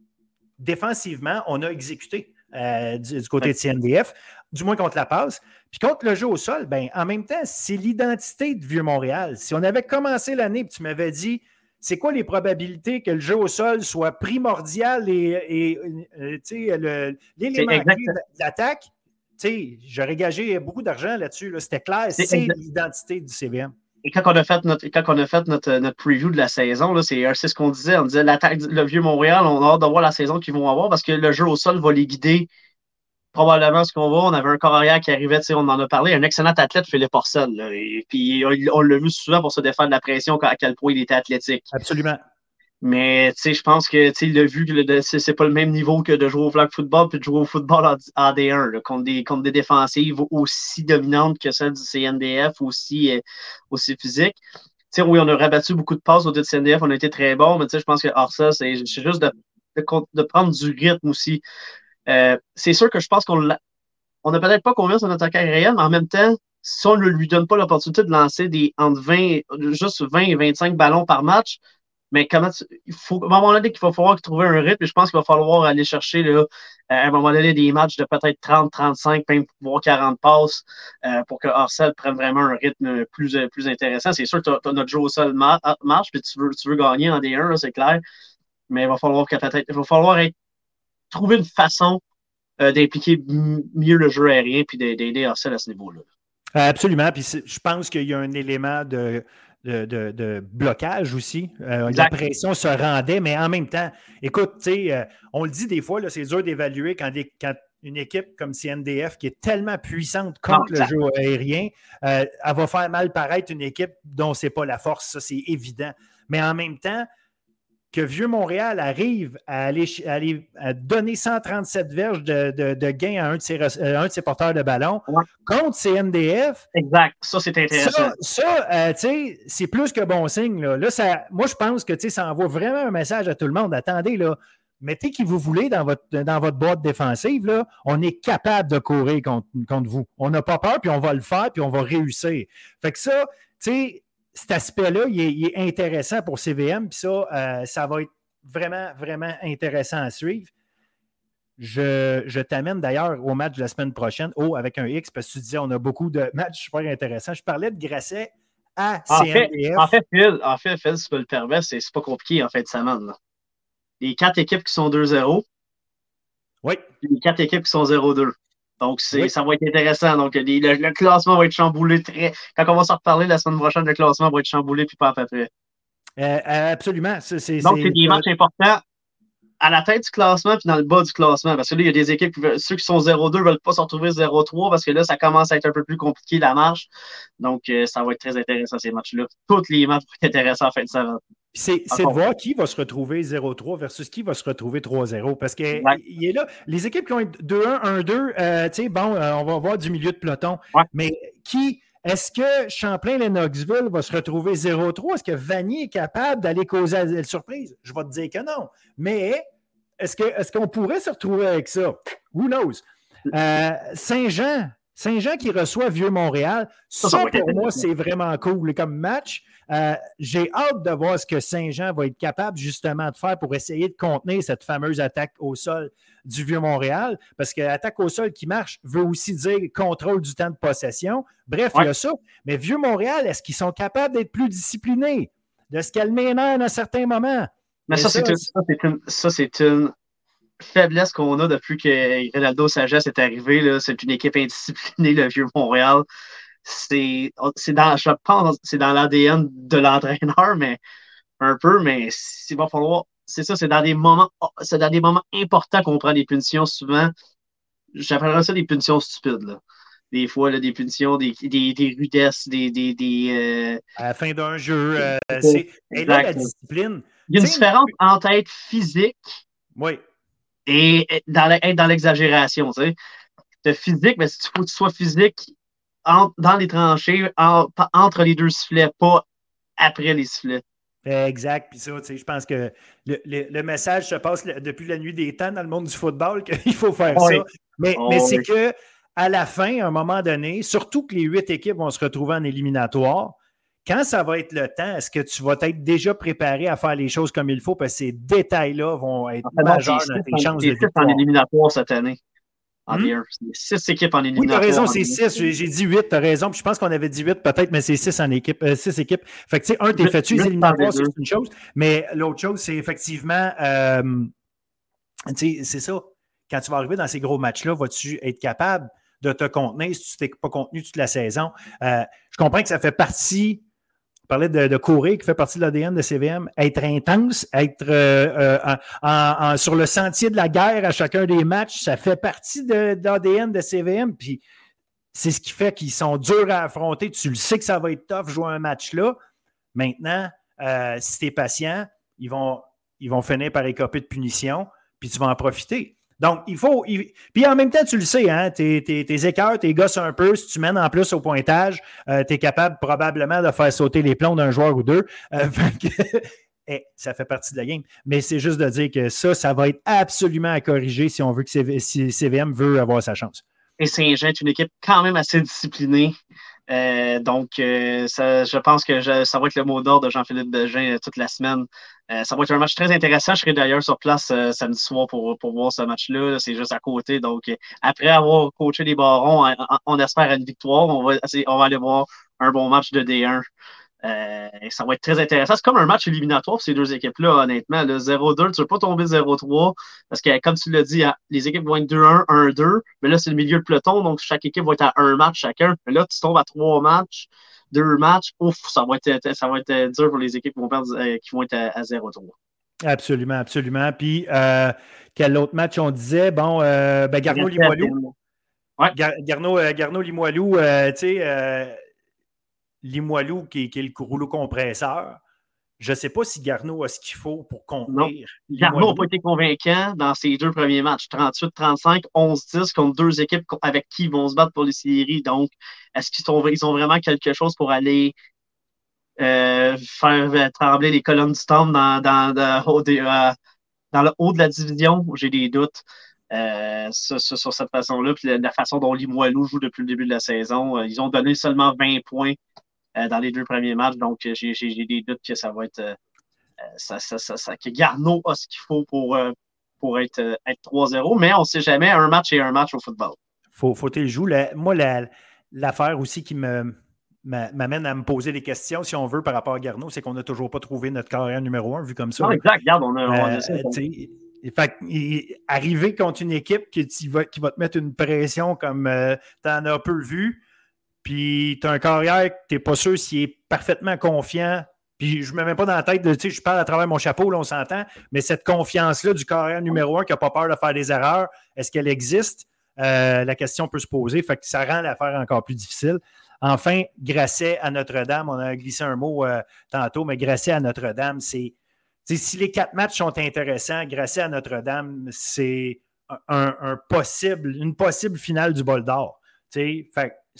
défensivement, on a exécuté. Euh, du, côté de CNDF, du moins contre la passe. Puis contre le jeu au sol, ben, en même temps, c'est l'identité de Vieux-Montréal. Si on avait commencé l'année et tu m'avais dit c'est quoi les probabilités que le jeu au sol soit primordial et, euh, l'élément de l'attaque, j'aurais gagé beaucoup d'argent là-dessus. C'était clair, c'est l'identité du CVM. Et quand on a fait notre, quand on a fait notre, notre preview de la saison, c'est ce qu'on disait. On disait l'attaque, le vieux Montréal, on a hâte de voir la saison qu'ils vont avoir parce que le jeu au sol va les guider probablement ce qu'on voit. On avait un corps arrière qui arrivait, on en a parlé, un excellent athlète, Philippe Orson. et puis on, l'a vu souvent pour se défendre de la pression, à quel point il était athlétique. Absolument. Mais je pense que il a vu que c'est pas le même niveau que de jouer au flag football puis de jouer au football en, D1 contre, des, contre des défensives aussi dominantes que celles du CNDF, aussi, euh, aussi physiques. oui, on a rabattu beaucoup de passes au du CNDF, on a été très bon, mais je pense que hors ça, c'est juste de, de, prendre du rythme aussi. Euh, c'est sûr que je pense qu'on on n'a peut-être pas confiance en notre attaque mais en même temps, si on ne lui donne pas l'opportunité de lancer des entre 20, juste 20 et 25 ballons par match, mais comment il faut, à un moment donné, qu'il va falloir trouver un rythme. Je pense qu'il va falloir aller chercher là, à un moment donné des matchs de peut-être 30, 35, même voire 40 passes euh, pour que Arcel prenne vraiment un rythme plus, euh, plus intéressant. C'est sûr que notre jeu au sol marche, puis tu veux, tu veux gagner en D1, c'est clair. Mais il va falloir peut-être, il va falloir trouver une façon euh, d'impliquer mieux le jeu aérien puis d'aider Arcel à ce niveau-là. Absolument. Puis je pense qu'il y a un élément de de, blocage aussi. Euh, la pression se rendait, mais en même temps, écoute, euh, on le dit des fois, c'est dur d'évaluer quand, une équipe comme CNDF qui est tellement puissante contre le jeu aérien, euh, elle va faire mal paraître une équipe dont c'est pas la force, ça c'est évident. Mais en même temps, que Vieux-Montréal arrive à aller, donner 137 verges de, de, gains à un de, ses, euh, un de ses porteurs de ballon contre CNDF. Exact. Ça, c'est intéressant. Ça, euh, tu sais, c'est plus que bon signe. Là, ça, moi, je pense que ça envoie vraiment un message à tout le monde. Attendez, là, mettez qui vous voulez dans votre, dans votre boîte défensive. Là, on est capable de courir contre, contre vous. On n'a pas peur, puis on va le faire, puis on va réussir. Fait que ça, tu sais, cet aspect-là, il, est intéressant pour CVM, puis ça, euh, ça va être vraiment, vraiment intéressant à suivre. je, t'amène d'ailleurs au match de la semaine prochaine, oh, avec un X, parce que tu disais on a beaucoup de matchs super intéressants. Je parlais de Grasset à en Fait, en fait, Phil, en fait, Phil, si tu peux le permettre, c'est pas compliqué en fait de semaine. Les quatre équipes qui sont 2-0. Oui. Les quatre équipes qui sont 0-2. Donc, ça va être intéressant. Donc, le, classement va être chamboulé très. Quand on va s'en reparler la semaine prochaine, le classement va être chamboulé puis pas à peu près. Euh, absolument. Donc, c'est des matchs importants à la tête du classement puis dans le bas du classement. Parce que là, il y a des équipes, ceux qui sont 0-2 ne veulent pas se retrouver 0-3 parce que là, ça commence à être un peu plus compliqué la marche. Donc, euh, ça va être très intéressant ces matchs-là. Tous les matchs vont être intéressants en fin de semaine. C'est de voir qui va se retrouver 0-3 versus qui va se retrouver 3-0. Parce qu'il est là. Les équipes qui ont 2-1, 1-2, euh, tu sais, bon, euh, on va voir du milieu de peloton. Mais qui. Est-ce que Champlain-Lennoxville va se retrouver 0-3? Est-ce que Vanier est capable d'aller causer la surprise? Je vais te dire que non. Mais est-ce qu'on pourrait se retrouver avec ça? Who knows? Euh, Saint-Jean, Saint-Jean qui reçoit Vieux-Montréal, ça, pour moi, c'est vraiment cool comme match. Euh, j'ai hâte de voir ce que Saint-Jean va être capable justement de faire pour essayer de contenir cette fameuse attaque au sol du Vieux-Montréal, parce que l'attaque au sol qui marche veut aussi dire contrôle du temps de possession. Bref, il y a ça. Mais Vieux-Montréal, est-ce qu'ils sont capables d'être plus disciplinés, de se calmer les nerfs à un certain moment? Mais, ça, c'est une, une, faiblesse qu'on a depuis que Ronaldo Sagesse est arrivé. C'est une équipe indisciplinée, le vieux Montréal. C'est dans, je pense, c'est dans l'ADN de l'entraîneur, mais un peu, mais il va falloir. C'est ça, c'est dans des moments, c'est dans des moments importants qu'on prend des punitions souvent. J'appellerais ça des punitions stupides. Des fois, des punitions, des, des, rudesses, des. des, des euh, À la fin d'un jeu, euh, c'est. là, la discipline. Il y a une différence entre être physique oui. Et être dans l'exagération. Tu sais. physique, mais il faut que tu sois physique dans les tranchées, entre les deux sifflets, pas après les sifflets. Exact. Puis ça, tu sais, je pense que le, message se passe depuis la nuit des temps dans le monde du football qu'il faut faire ça. Mais, mais c'est que à la fin, à un moment donné, surtout que les huit équipes vont se retrouver en éliminatoire, quand ça va être le temps, est-ce que tu vas être déjà préparé à faire les choses comme il faut? Parce que ces détails-là vont être majeurs dans tes chances de victoire. en éliminatoire cette année. En hmm? Six équipes en éliminatoire. Oui, tu as raison, c'est six. J'ai dit huit, tu as raison. Puis je pense qu'on avait dit huit peut-être, mais c'est six en équipe, euh, six équipes. Fait que, tu sais, un, t'es fait les éliminatoires, c'est une chose. Mais l'autre chose, c'est effectivement, euh, tu sais, c'est ça. Quand tu vas arriver dans ces gros matchs-là, vas-tu être capable de te contenir? Si tu t'es pas contenu toute la saison? Euh, je comprends que ça fait partie parlais de, courir, qui fait partie de l'ADN de CVM, être intense, être euh, euh, sur le sentier de la guerre à chacun des matchs, ça fait partie de, l'ADN de CVM. Puis c'est ce qui fait qu'ils sont durs à affronter. Tu le sais que ça va être tough jouer un match là. Maintenant, euh, si tu es patient, ils vont, ils vont finir par écoper de punition, puis tu vas en profiter. Donc, il faut. Puis en même temps, tu le sais, hein, tes, tes, écarts, tes gosses un peu, si tu mènes en plus au pointage, euh, tu es capable probablement de faire sauter les plombs d'un joueur ou deux. Euh, eh, ça fait partie de la game. Mais c'est juste de dire que ça, ça va être absolument à corriger si on veut que CVM veut avoir sa chance. Et Saint-Jean est une équipe quand même assez disciplinée. Euh, donc, euh, je pense que ça va être le mot d'ordre de Jean-Philippe Bégin euh, toute la semaine. ça va être un match très intéressant. Je serai d'ailleurs sur place samedi soir pour, pour voir ce match-là. C'est juste à côté. Donc, après avoir coaché les Barons, on, espère une victoire. On va, on va aller voir un bon match de D1 euh, ça va être très intéressant. C'est comme un match éliminatoire pour ces deux équipes-là, honnêtement. Le 0-2, tu ne veux pas tomber 0-3 parce que, comme tu l'as dit, hein, les équipes vont être 2-1, 1-2, mais là, c'est le milieu de peloton, donc chaque équipe va être à un match chacun. Mais là, tu tombes à trois matchs, deux matchs, ouf, ça va être, ça va être dur pour les équipes qui vont, euh, qui vont être à, 0-3. Absolument, absolument. Puis, euh, quel autre match on disait? Bon, euh, ben, Garneau-Limoilou. Ouais. Garneau-Limoilou, tu sais Limoilou, qui, est le rouleau compresseur. Je ne sais pas si Garneau a ce qu'il faut pour contenir. Garneau n'a pas été convaincant dans ses deux premiers matchs. 38-35, 11-10 contre deux équipes avec qui ils vont se battre pour les séries. Donc, est-ce qu'ils ils ont vraiment quelque chose pour aller euh, faire euh, trembler les colonnes du temple dans, dans, euh, dans, le haut de la division? J'ai des doutes. sur, cette façon-là, puis la, façon dont Limoilou joue depuis le début de la saison. ils ont donné seulement 20 points euh, dans les deux premiers matchs. Donc, j'ai des doutes que ça va être. Euh, ça, ça, ça, que Garneau a ce qu'il faut pour, pour être, être 3-0, mais on ne sait jamais, un match et un match au football. Faut, faut que joue. moi, l'affaire aussi qui me m'amène à me poser des questions, si on veut, par rapport à Garneau, c'est qu'on n'a toujours pas trouvé notre carrière numéro un, vu comme ça. Non, exact, regarde, on a, arriver contre une équipe qui, va, qui va te mettre une pression comme tu en as peu vu, puis tu as un carrière que tu n'es pas sûr s'il est parfaitement confiant. Puis je ne me mets pas dans la tête de, tu sais, je parle à travers mon chapeau, là, on s'entend, mais cette confiance-là du carrière numéro un qui n'a pas peur de faire des erreurs, est-ce qu'elle existe? Euh, la question peut se poser. Fait que ça rend l'affaire encore plus difficile. Enfin, Grasset à Notre-Dame, on a glissé un mot euh, tantôt, mais Grasset à Notre-Dame, c'est. Si les quatre matchs sont intéressants, Grasset à Notre-Dame, c'est un, possible, une possible finale du bol d'or. Fait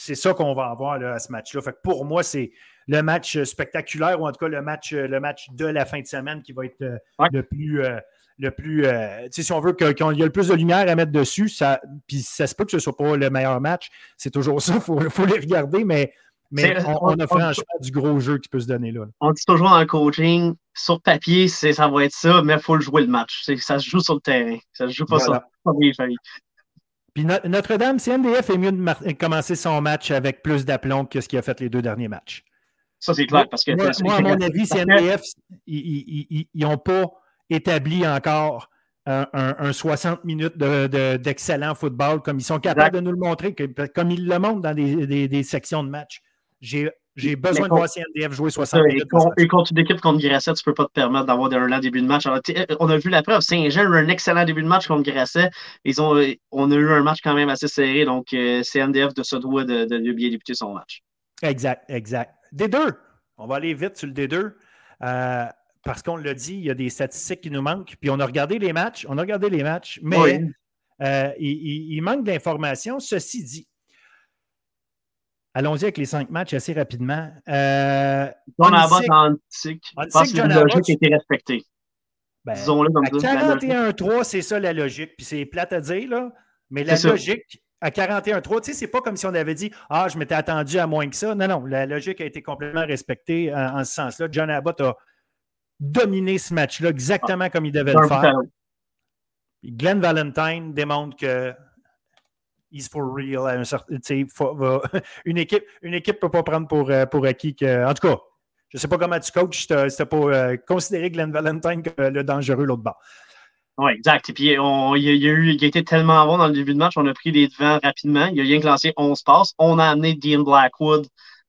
c'est ça qu'on va avoir là, à ce match-là. Fait pour moi, c'est le match spectaculaire, ou en tout cas le match, le match de la fin de semaine qui va être euh, le plus. Euh, le plus euh, si on veut qu'il y ait le plus de lumière à mettre dessus, ça, puis ça se peut que ce ne soit pas le meilleur match. C'est toujours ça, il faut, les regarder, mais, mais on, a franchement du gros jeu qui peut se donner là. On dit toujours le coaching, sur papier, ça va être ça, mais il faut le jouer le match. Ça se joue sur le terrain. Ça se joue pas sur les feuilles. Puis Notre-Dame, NDF est mieux de commencer son match avec plus d'aplomb que ce qu'il a fait les deux derniers matchs. Ça, c'est clair. Parce que moi, à mon avis, CNDF, ils n'ont pas établi encore un, 60 minutes d'excellent football comme ils sont capables de nous le montrer, comme ils le montrent dans des, sections de match. J'ai besoin de voir CNDF jouer 60 minutes. Et, contre une équipe contre Grasset, tu ne peux pas te permettre d'avoir un lent début de match. on a vu la preuve. Saint-Jean a eu un excellent début de match contre Grasset. Ils ont, on a eu un match quand même assez serré. Donc, euh, CNDF de se doit de, de, bien débuter son match. Exact, exact. D2. On va aller vite sur le D2. Euh, parce qu'on l'a dit, il y a des statistiques qui nous manquent. Puis on a regardé les matchs, on a regardé les matchs, mais euh, il, manque d'informations. Ceci dit, allons-y avec les cinq matchs assez rapidement. Euh, John Abbott en. Je pense que la logique a été respectée. Ben, Disons-le comme 41-3, c'est ça la logique. Puis c'est plate à dire, là. Mais la logique, à 41-3, tu sais, c'est pas comme si on avait dit Ah, je m'étais attendu à moins que ça. Non, non, la logique a été complètement respectée en, en ce sens-là. John Abbott a dominer ce match-là exactement comme il devait le faire. Glenn Valentine démontre que he's for real. une équipe une équipe ne peut pas prendre pour, euh, pour acquis que. En tout cas, je ne sais pas comment tu coaches, c'était pas euh, considérer Glenn Valentine comme le dangereux l'autre bas. Oui, exact. Et puis, il, a, eu, il a été tellement bon dans le début de match, on a pris les devants rapidement. Il a rien que lancé 11 passes. On a amené Dean Blackwood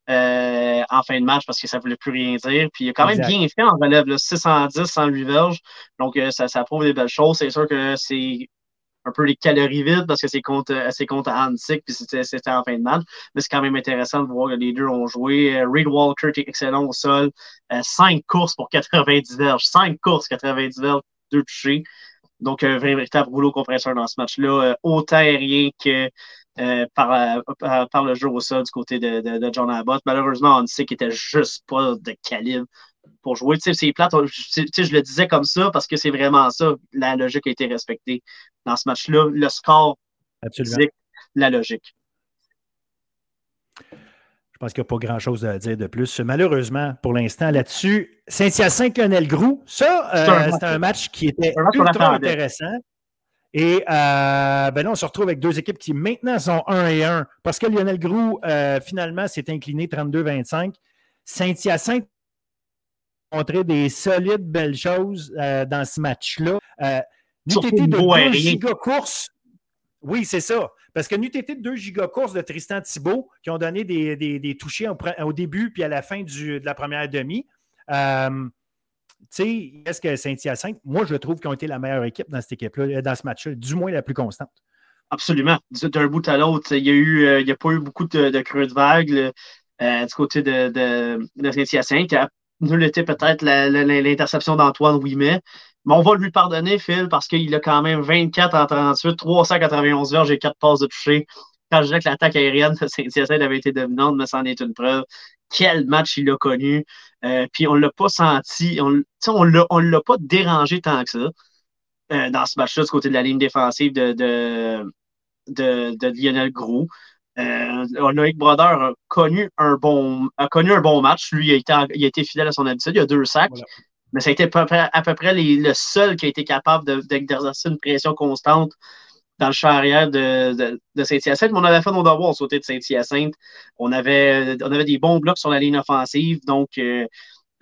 euh, en fin de match parce que ça ne voulait plus rien dire. Puis il a quand même bien fait en relève, là, 610, 108 verges. Donc euh, ça, ça prouve des belles choses. C'est sûr que c'est un peu les calories vides parce que c'est contre, c'est contre Hansik puis c'était, en fin de match. Mais c'est quand même intéressant de voir que les deux ont joué. Euh, Reed Walker était excellent au sol. 5 courses pour 90 verges. 5 courses, 90 verges, 2 touchés. Donc, un véritable rouleau compresseur dans ce match-là, autant aérien que euh, par, le jeu au sol du côté de, de, John Abbott. Malheureusement, on sait qu'il n'était juste pas de calibre pour jouer. Tu sais, c'est plate. je le disais comme ça parce que c'est vraiment ça. La logique a été respectée dans ce match-là. Le score Absolument. la logique. Je pense qu'il n'y a pas grand-chose à dire de plus. Malheureusement, pour l'instant, là-dessus, Saint-Hyacinthe, Lionel Groux, ça, euh, c'est un, match qui était ultra intéressant. Et euh, ben là, on se retrouve avec deux équipes qui maintenant sont 1 et 1 parce que Lionel Groux, euh, finalement, s'est incliné 32-25. Saint-Hyacinthe montré des solides belles choses euh, dans ce match-là. Euh, été de 2 giga-courses. Oui, c'est ça. Parce que été de 2 giga-courses de Tristan Thibault qui ont donné des, des, des touchés au, début puis à la fin du, de la première demi. Euh, tu sais, est-ce que Saint-Hyacinthe, moi, je trouve qu'ils ont été la meilleure équipe dans cette équipe-là, euh, dans ce match-là, du moins la plus constante. Absolument. D'un bout à l'autre, il n'y a, eu, euh, a pas eu beaucoup de, creux de vagues euh, du côté de, de, Saint-Hyacinthe. Nul était peut-être l'interception d'Antoine Ouimet. Mais on va lui pardonner, Phil, parce qu'il a quand même 24 en 38, 391 heures, j'ai 4 passes de toucher. Quand je disais que l'attaque aérienne de Saint-Hyacinthe avait été dominante, mais c'en est une preuve. Quel match il a connu. Euh, puis on ne l'a pas senti, on ne l'a pas dérangé tant que ça euh, dans ce match-là du côté de la ligne défensive de, de, Lionel Gros. Euh, Loïc Brodeur a connu, un bon, a connu un bon match. Lui, il a, été, il a été fidèle à son habitude. Il a deux sacs. Mais ça a été à peu près, le seul qui a été capable d'exercer une pression constante dans le champ arrière de, Saint-Hyacinthe. Mais on avait fait nos devoirs sauter de Saint-Hyacinthe. On avait, on avait des bons blocs sur la ligne offensive. Donc, euh,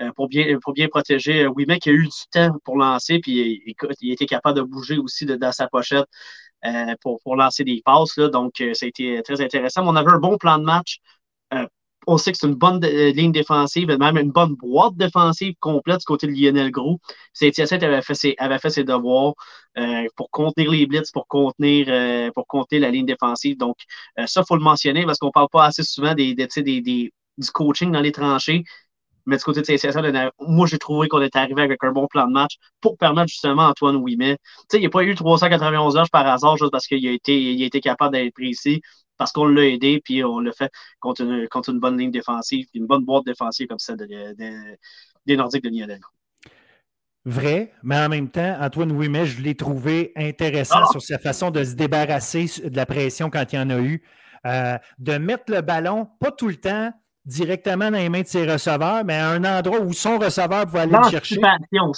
euh, pour, bien, pour bien protéger euh, Wimek, qui a eu du temps pour lancer. Puis, il, il était capable de bouger aussi dans sa pochette pour, pour, lancer des passes. Là. Donc, ça a été très intéressant. on avait un bon plan de match on sait que c'est une bonne euh, ligne défensive, même une bonne boîte défensive complète du côté de Lionel Gros. Saint-Hyacinthe avait fait ses, avait fait ses devoirs euh, pour contenir les blitz, pour contenir, euh, pour contenir la ligne défensive. Donc, ça, il faut le mentionner parce qu'on ne parle pas assez souvent des, des, des, du coaching dans les tranchées. Mais du côté de Saint-Hyacinthe, moi, j'ai trouvé qu'on était arrivé avec un bon plan de match pour permettre justement à Antoine Ouimet. Tu sais, il n'y a pas eu 391 heures par hasard juste parce qu'il a été, il a été capable d'être précis parce qu'on l'a aidé, puis on l'a fait contre une, contre une bonne ligne défensive, une bonne boîte défensive comme celle des Nordiques de Lionel. Vrai, mais en même temps, Antoine Ouimet, je l'ai trouvé intéressant ah! sur sa façon de se débarrasser de la pression quand il y en a eu. Euh, de mettre le ballon, pas tout le temps, directement dans les mains de ses receveurs, mais à un endroit où son receveur pouvait aller le chercher.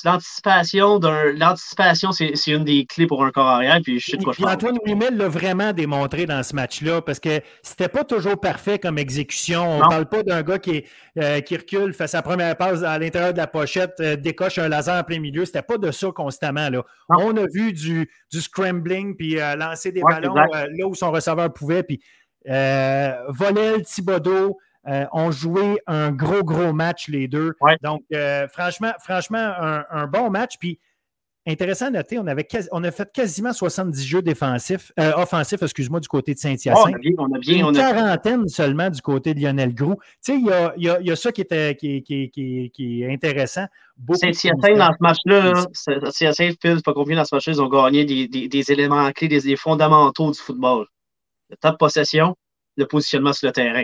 L'anticipation, l'anticipation, c'est une des clés pour un corps arrière. Puis, je sais de quoi puis Antoine Ouimet l'a vraiment démontré dans ce match-là, parce que c'était pas toujours parfait comme exécution. On ne parle pas d'un gars qui, euh, qui recule, fait sa première passe à l'intérieur de la pochette, euh, décoche un laser en plein milieu. C'était pas de ça constamment. Là. On a vu du, du scrambling, puis euh, lancer des ballons là où son receveur pouvait, puis voler Thibodeau. Euh, ont joué un gros, gros match, les deux. Donc, euh, franchement, franchement un, bon match. Puis, intéressant à noter, on, avait on a fait quasiment 70 jeux défensifs, euh, offensifs, excuse-moi, du côté de Saint-Hyacinthe. on a bien, Une quarantaine seulement du côté de Lionel Grou. Tu sais, il y a, y a, ça qui, était, qui, qui, qui, est intéressant. Saint-Hyacinthe, dans ce match-là, Saint-Hyacinthe, Phil, pas confié dans ce match-là, ils ont gagné des, des, des éléments clés, des, des, fondamentaux du football. Le temps de possession, le positionnement sur le terrain.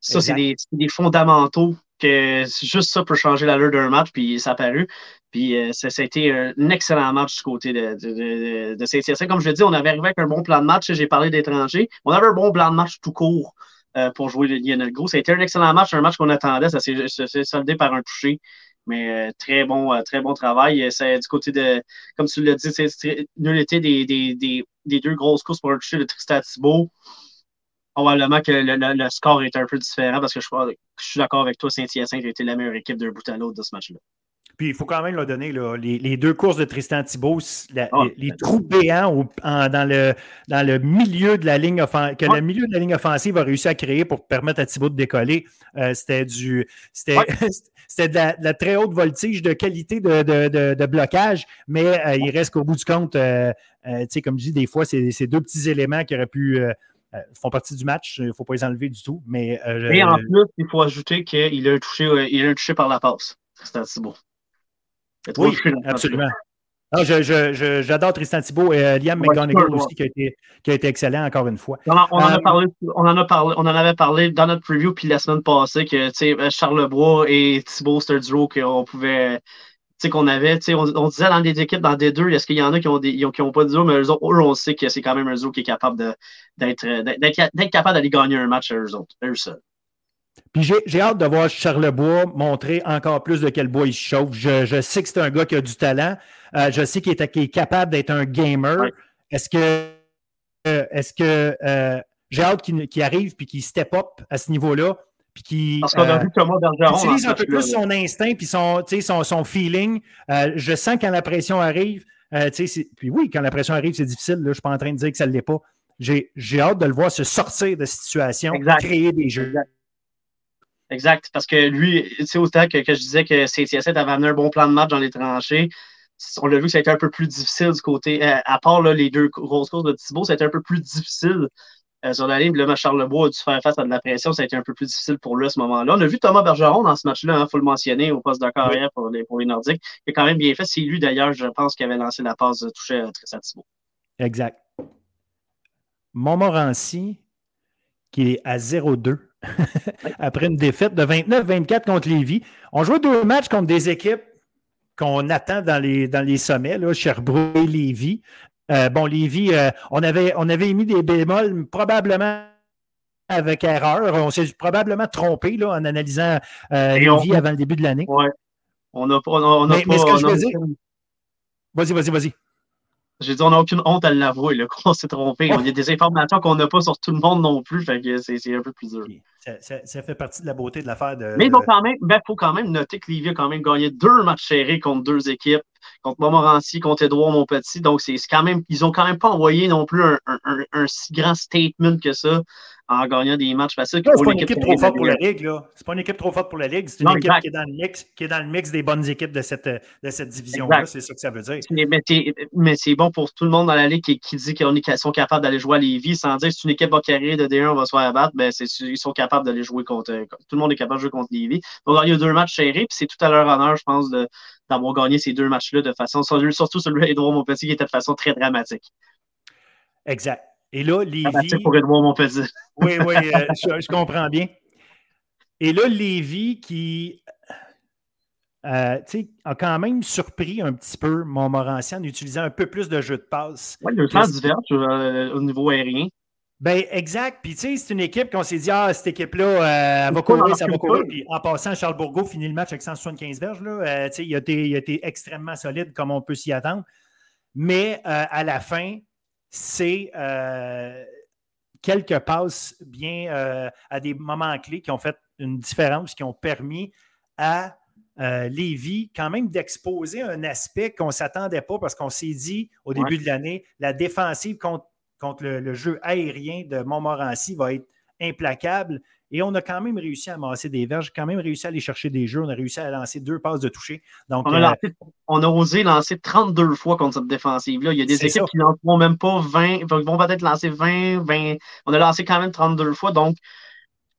Ça, c'est des, fondamentaux que juste ça peut changer l'allure d'un match, puis ça a paru. Puis euh, ça, a été un excellent match du côté de, de, de. Comme je l'ai dit, on avait arrivé avec un bon plan de match. J'ai parlé d'étrangers. On avait un bon plan de match tout court euh, pour jouer le Lionel Gros. Ça a été un excellent match, un match qu'on attendait. Ça s'est soldé par un toucher. Mais euh, très bon, très bon travail. C'est du côté de, comme tu l'as dit, c'est nullité des, des, des, des, deux grosses courses pour un toucher de Tristan Thibault probablement que le, score est un peu différent parce que je, suis d'accord avec toi, Saint-Hyacinthe a été la meilleure équipe d'un bout à l'autre de ce match-là. Puis il faut quand même leur donner les, deux courses de Tristan Thibault, ah, les, trous béants dans, le, dans le milieu de la ligne offensive, que le milieu de la ligne offensive a réussi à créer pour permettre à Thibault de décoller. Euh, c'était du c'était, de, la, très haute voltige de qualité de, blocage, mais euh, il reste qu'au bout du compte, euh, comme je dis, des fois, c'est, deux petits éléments qui auraient pu font partie du match. Il ne faut pas les enlever du tout. Mais, euh, Et en plus, il faut ajouter qu'il a un touché, euh, il a un touché par la passe. C'est assez beau. Oui, absolument. Ah, j'adore Tristan Thibault et Liam McGonigal aussi, qui a, été, qui a, été, excellent encore une fois. On en, on, en a parlé, on, en a parlé, on en avait parlé dans notre preview puis la semaine passée que Charlebois et Thibault, c'était un duo qu'on pouvait qu'on avait, on, on, disait dans des équipes, dans des deux, est-ce qu'il y en a qui ont, des, qui ont, pas de duo, mais eux, autres, on sait que c'est quand même un duo qui est capable d'être capable d'aller gagner un match à eux autres, eux seuls. Puis j'ai hâte de voir Charlebois montrer encore plus de quel bois il chauffe. Je, sais que c'est un gars qui a du talent. Euh, je sais qu'il est, capable d'être un gamer. Est-ce que, euh, est-ce que euh, j'ai hâte qu'il arrive puis qu'il step up à ce niveau-là? Puis qui euh, utilise un peu plus son instinct puis son, son, son feeling. Euh, je sens quand la pression arrive, euh, puis oui, quand la pression arrive, c'est difficile. Là, je ne suis pas en train de dire que ça ne l'est pas. J'ai hâte de le voir se sortir de situation, créer des jeux. Exact. Parce que lui, tu autant que, que, je disais que CTS avait amené un bon plan de match dans les tranchées, on l'a vu que ça a été un peu plus difficile du côté, à part les deux grosses courses de Thibault, ça a été un peu plus difficile euh, sur la ligne. Le match Charlebois a dû faire face à de la pression. Ça a été un peu plus difficile pour lui à ce moment-là. On a vu Thomas Bergeron dans ce match-là, il hein, faut le mentionner, au poste de carrière pour, les, pour les Nordiques. Il a quand même bien fait. C'est lui, d'ailleurs, je pense, qui avait lancé la passe de toucher à Tristan Thibault. Exact. Montmorency, qui est à 0-2 après une défaite de 29-24 contre Lévis. On joue deux matchs contre des équipes qu'on attend dans les, dans les sommets, là, Sherbrooke et Lévis. Euh, bon, Lévi, euh, on, avait, on avait émis des bémols probablement avec erreur. On s'est probablement trompé là, en analysant euh, Lévi avant le début de l'année. Ouais. On n'a pas. On a mais, pas ce que je veux dire. Vas-y, vas-y, vas-y. J'ai dit, on n'a aucune honte à l'avouer, qu'on s'est trompé. Il y a des informations qu'on n'a pas sur tout le monde non plus, fait que c'est un peu plus dur. Ça, ça, fait partie de la beauté de l'affaire de. Mais il ben, faut quand même noter que Lévis a quand même gagné deux matchs serrés contre deux équipes, contre Montmorency, contre Edouard Montpetit. Donc, c'est quand même, ils ont quand même pas envoyé non plus un, un, un, un si grand statement que ça en gagnant des matchs faciles. C'est pas une équipe trop forte pour la Ligue. là. C'est pas une équipe trop forte pour la Ligue. C'est une équipe qui est, dans le mix, qui est dans le mix des bonnes équipes de cette, de cette division-là. C'est ça que ça veut dire. Mais, c'est bon pour tout le monde dans la Ligue qui, qui dit qu'ils sont capables d'aller jouer à Lévis sans dire que c'est une équipe carré de D1, on va se faire abattre. Ben, ils sont capables d'aller jouer contre. Tout le monde est capable de jouer contre Lévis. Donc, il y a deux matchs serrés, puis c'est tout à leur honneur, je pense, d'avoir gagné ces deux matchs-là de façon. Surtout celui d'Edouard Montpetit qui était de façon très dramatique. Exact. Et là, Lévi. pour Edouard Montpetit. oui, oui, euh, je, comprends bien. Et là, Lévi qui euh, a quand même surpris un petit peu Montmorency en utilisant un peu plus de jeux de passe. Oui, il y a divers euh, au niveau aérien. Ben, exact. Puis, tu sais, c'est une équipe qu'on s'est dit, ah, cette équipe-là, euh, elle va courir, ça va courir. Puis, en passant, Charles Bourgault finit le match avec 175 verges. Là. tu sais, il a, été, il a été extrêmement solide, comme on peut s'y attendre. Mais à la fin, c'est euh, quelques passes bien euh, à des moments clés qui ont fait une différence, qui ont permis à euh, Lévis quand même d'exposer un aspect qu'on ne s'attendait pas parce qu'on s'est dit au début de l'année, la défensive contre, contre le, jeu aérien de Montmorency va être implacable. Et on a quand même réussi à amasser des verges, quand même réussi à aller chercher des jeux. On a réussi à lancer deux passes de toucher. Donc, on, a euh, osé lancer 32 fois contre cette défensive-là. Il y a des équipes qui n'en même pas 20, vont peut-être lancer 20, 20. On a lancé quand même 32 fois. Donc,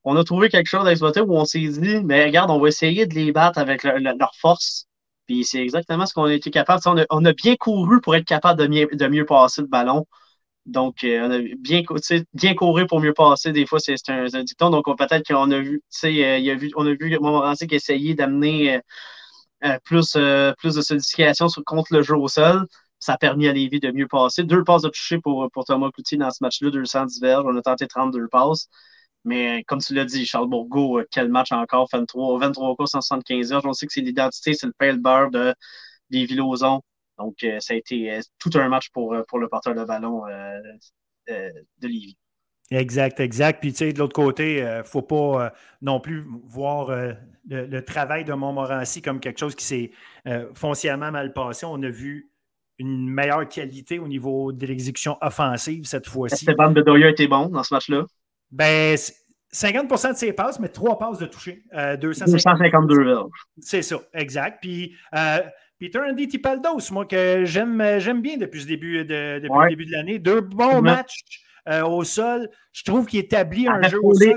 on a trouvé quelque chose à exploiter où on s'est dit, mais regarde, on va essayer de les battre avec leur force. Puis c'est exactement ce qu'on a été capable. On a, bien couru pour être capable de de mieux passer le ballon. Donc, euh, on a bien, bien courir pour mieux passer. Des fois, c'est un, dicton. Donc, peut-être qu'on a vu, euh, il a on a vu Montmorency qui essayait d'amener euh, plus, plus de solidification contre le jeu au sol. Ça a permis à Lévis de mieux passer. Deux passes de toucher pour, pour Thomas Cloutier dans ce match-là, 210 verges. On a tenté 32 passes. Mais comme tu l'as dit, Charles Bourgault, quel match encore? 23, 23 courses 175 verges. On sait que c'est l'identité, c'est le pale beurre de Lévis-Lauzon. Donc, euh, ça a été euh, tout un match pour, euh, pour le porteur de ballon de Lévis. Exact, exact. Puis, tu sais, de l'autre côté, il ne faut pas non plus voir le, travail de Montmorency comme quelque chose qui s'est foncièrement mal passé. On a vu une meilleure qualité au niveau de l'exécution offensive cette fois-ci. Stéphane Bedoya était bon dans ce match-là? Ben, 50% de ses passes, mais trois passes de toucher. 252 C'est ça, exact. Puis, Peter Andy Tipaldos, moi, que j'aime, j'aime bien depuis, ce début de, depuis le début de l'année. Deux bons matchs euh, au sol. Je trouve qu'il établit un jeu au sol.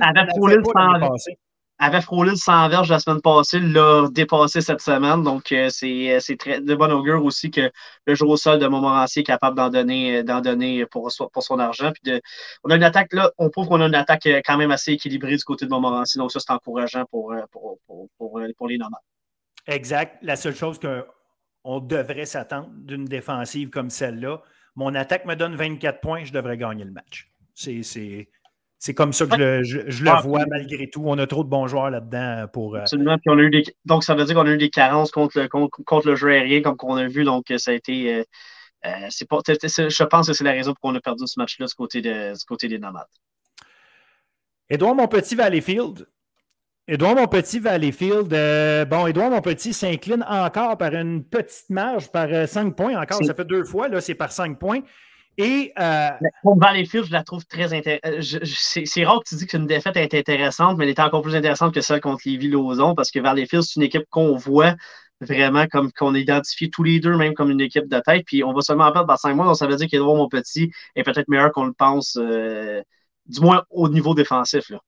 Avait frôlé le 100 verges la semaine passée, l'a dépassé cette semaine. Donc, euh, c'est, très de bon augure aussi que le jeu au sol de Montmorency est capable d'en donner, donner pour, pour son argent. Puis de, on a une attaque, là, on prouve qu'on a une attaque euh, quand même assez équilibrée du côté de Montmorency. Donc, ça, c'est encourageant pour, pour, pour, pour, pour les nomades. Exact. La seule chose que on devrait s'attendre d'une défensive comme celle-là. Mon attaque me donne 24 points, je devrais gagner le match. C'est comme ça que je, le ah, vois malgré tout. On a trop de bons joueurs là-dedans pour. Euh, Absolument. Donc, ça veut dire qu'on a eu des carences contre le, contre, le jeu aérien, comme qu'on a vu. Donc, ça a été. Euh, euh, je pense que c'est la raison pour qu'on a perdu ce match-là du côté, de, côté des nomades. Edouard, mon petit Valleyfield, Édouard Monpetit, Valleyfield. Euh, bon, Édouard Monpetit s'incline encore par une petite marge, par 5 euh, points encore. Ça fait deux fois, là, c'est par 5 points. Et. Euh, pour Valleyfield, je la trouve très intéressante. C'est rare que tu dis qu'une défaite est intéressante, mais elle est encore plus intéressante que celle contre Lévis-Lauzon parce que Valleyfield, c'est une équipe qu'on voit vraiment comme qu'on identifie tous les deux, même comme une équipe de tête. Puis on va seulement en perdre par 5 mois, donc ça veut dire qu'Edouard Monpetit est peut-être meilleur qu'on le pense, du moins au niveau défensif. Là.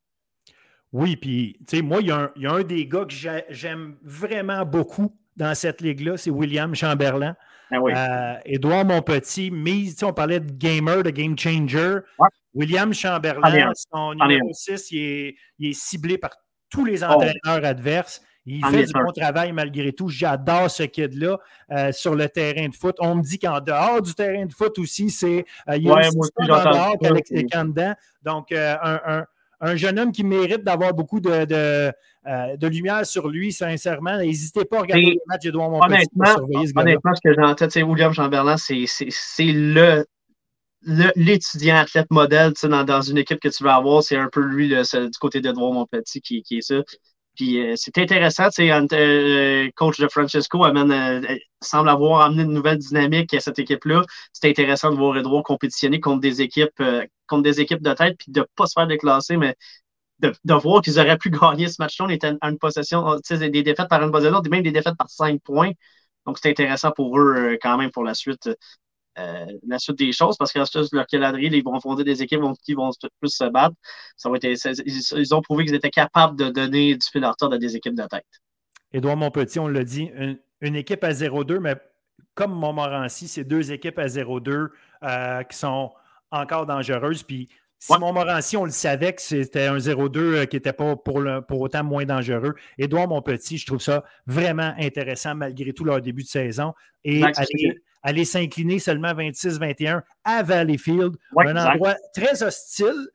Oui, puis, tu sais, moi, il y, a un des gars que j'aime vraiment beaucoup dans cette ligue-là, c'est William Chamberlain. Ah oui. euh, Édouard Monpetit, mise, on parlait de gamer, de game changer. William Chamberlain, son numéro 6, il est, ciblé par tous les oh. entraîneurs adverses. Il fait du bon travail malgré tout. J'adore ce kid-là euh, sur le terrain de foot. On me dit qu'en dehors du terrain de foot aussi, c'est. Euh, il y a ouais, aussi dehors qu'Alex dedans. Donc, euh, un, un jeune homme qui mérite d'avoir beaucoup de, de, lumière sur lui, sincèrement. N'hésitez pas à regarder le match d'Edouard Montpetit pour surveiller ce Honnêtement, ce que j'ai en tête, c'est William Chamberlain, c'est le l'étudiant athlète modèle dans, dans, une équipe que tu veux avoir, c'est un peu lui du côté d'Edouard Montpetit qui, qui est ça. Puis euh, c'est intéressant, tu sais, euh, coach de Francesco amène, euh, semble avoir amené une nouvelle dynamique à cette équipe-là. C'est intéressant de voir Edouard compétitionner contre des équipes, contre des équipes de tête, puis de ne pas se faire déclasser, mais de, voir qu'ils auraient pu gagner ce match-là. On était à une possession, sais, des défaites par une possession, même des défaites par cinq points. Donc c'est intéressant pour eux quand même pour la suite. Euh, la suite des choses parce que leur calendrier, ils vont fonder des équipes qui vont plus se battre. Ça va être, ils, ont prouvé qu'ils étaient capables de donner du fil à à des équipes de tête. Édouard Monpetit, on l'a dit, une, équipe à 0-2, mais comme Montmorency, c'est deux équipes à 0-2 euh, qui sont encore dangereuses. Puis si Montmorency, on le savait que c'était un 0-2 euh, qui n'était pas pour, pour autant moins dangereux. Édouard Monpetit, je trouve ça vraiment intéressant malgré tout leur début de saison. Et aller s'incliner seulement 26-21 à Valleyfield, un endroit très hostile.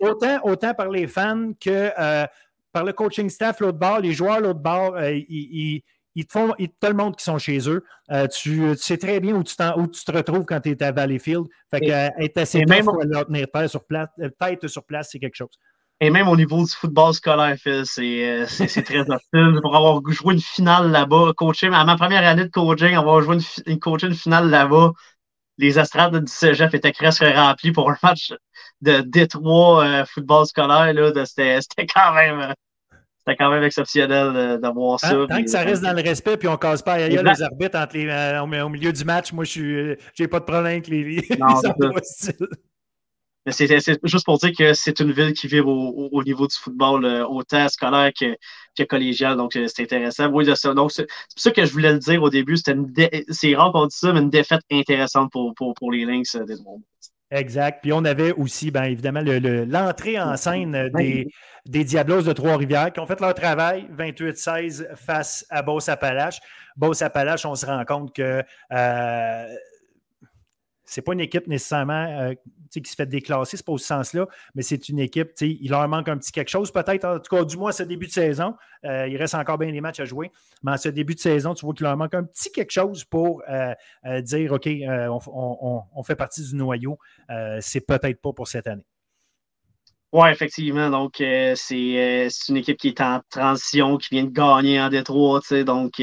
Autant, autant par les fans que euh, par le coaching staff, l'autre bord, les joueurs, l'autre bord, euh, ils, te font, ils te le montrent qu'ils sont chez eux. Euh, tu, sais très bien où tu, où tu te retrouves quand tu es à Valleyfield. Fait que, être assez même pour leur tenir tête sur place, tête sur place, c'est quelque chose. Et même au niveau du football scolaire, Phil, c'est euh, très hostile. Pour avoir joué une finale là-bas, coaché, à ma première année de coaching, avoir joué une, une, une finale là-bas, les astrades du cégep étaient presque remplis pour un match de Détroit euh, football scolaire. C'était quand même. Euh, c'était quand même exceptionnel d'avoir ça. Tant, que ça reste dans le respect, puis on ne casse pas ailleurs les arbitres entre les, au, milieu du match, moi, je n'ai pas de problème avec les, les, non, c'est juste pour dire que c'est une ville qui vibre au, niveau du football, euh, autant scolaire que, collégial. Donc, euh, c'est intéressant. Oui, donc, c'est pour ça que je voulais le dire au début. C'est rare qu'on dise ça, mais une défaite intéressante pour, pour, les Lynx euh, des Exact. Puis on avait aussi, bien évidemment, l'entrée en scène des, des Diablos de Trois-Rivières qui ont fait leur travail 28-16 face à Beauce-Appalaches. Beauce-Appalaches, on se rend compte que c'est pas une équipe nécessairement euh, qui se fait déclasser, c'est pas au sens-là, mais c'est une équipe, il leur manque un petit quelque chose, peut-être, en tout cas, du moins, ce début de saison. Euh, il reste encore bien des matchs à jouer, mais en ce début de saison, tu vois qu'il leur manque un petit quelque chose pour euh, dire OK, on, fait partie du noyau. c'est peut-être pas pour cette année. Oui, effectivement. Donc, c'est une équipe qui est en transition, qui vient de gagner en Détroit, donc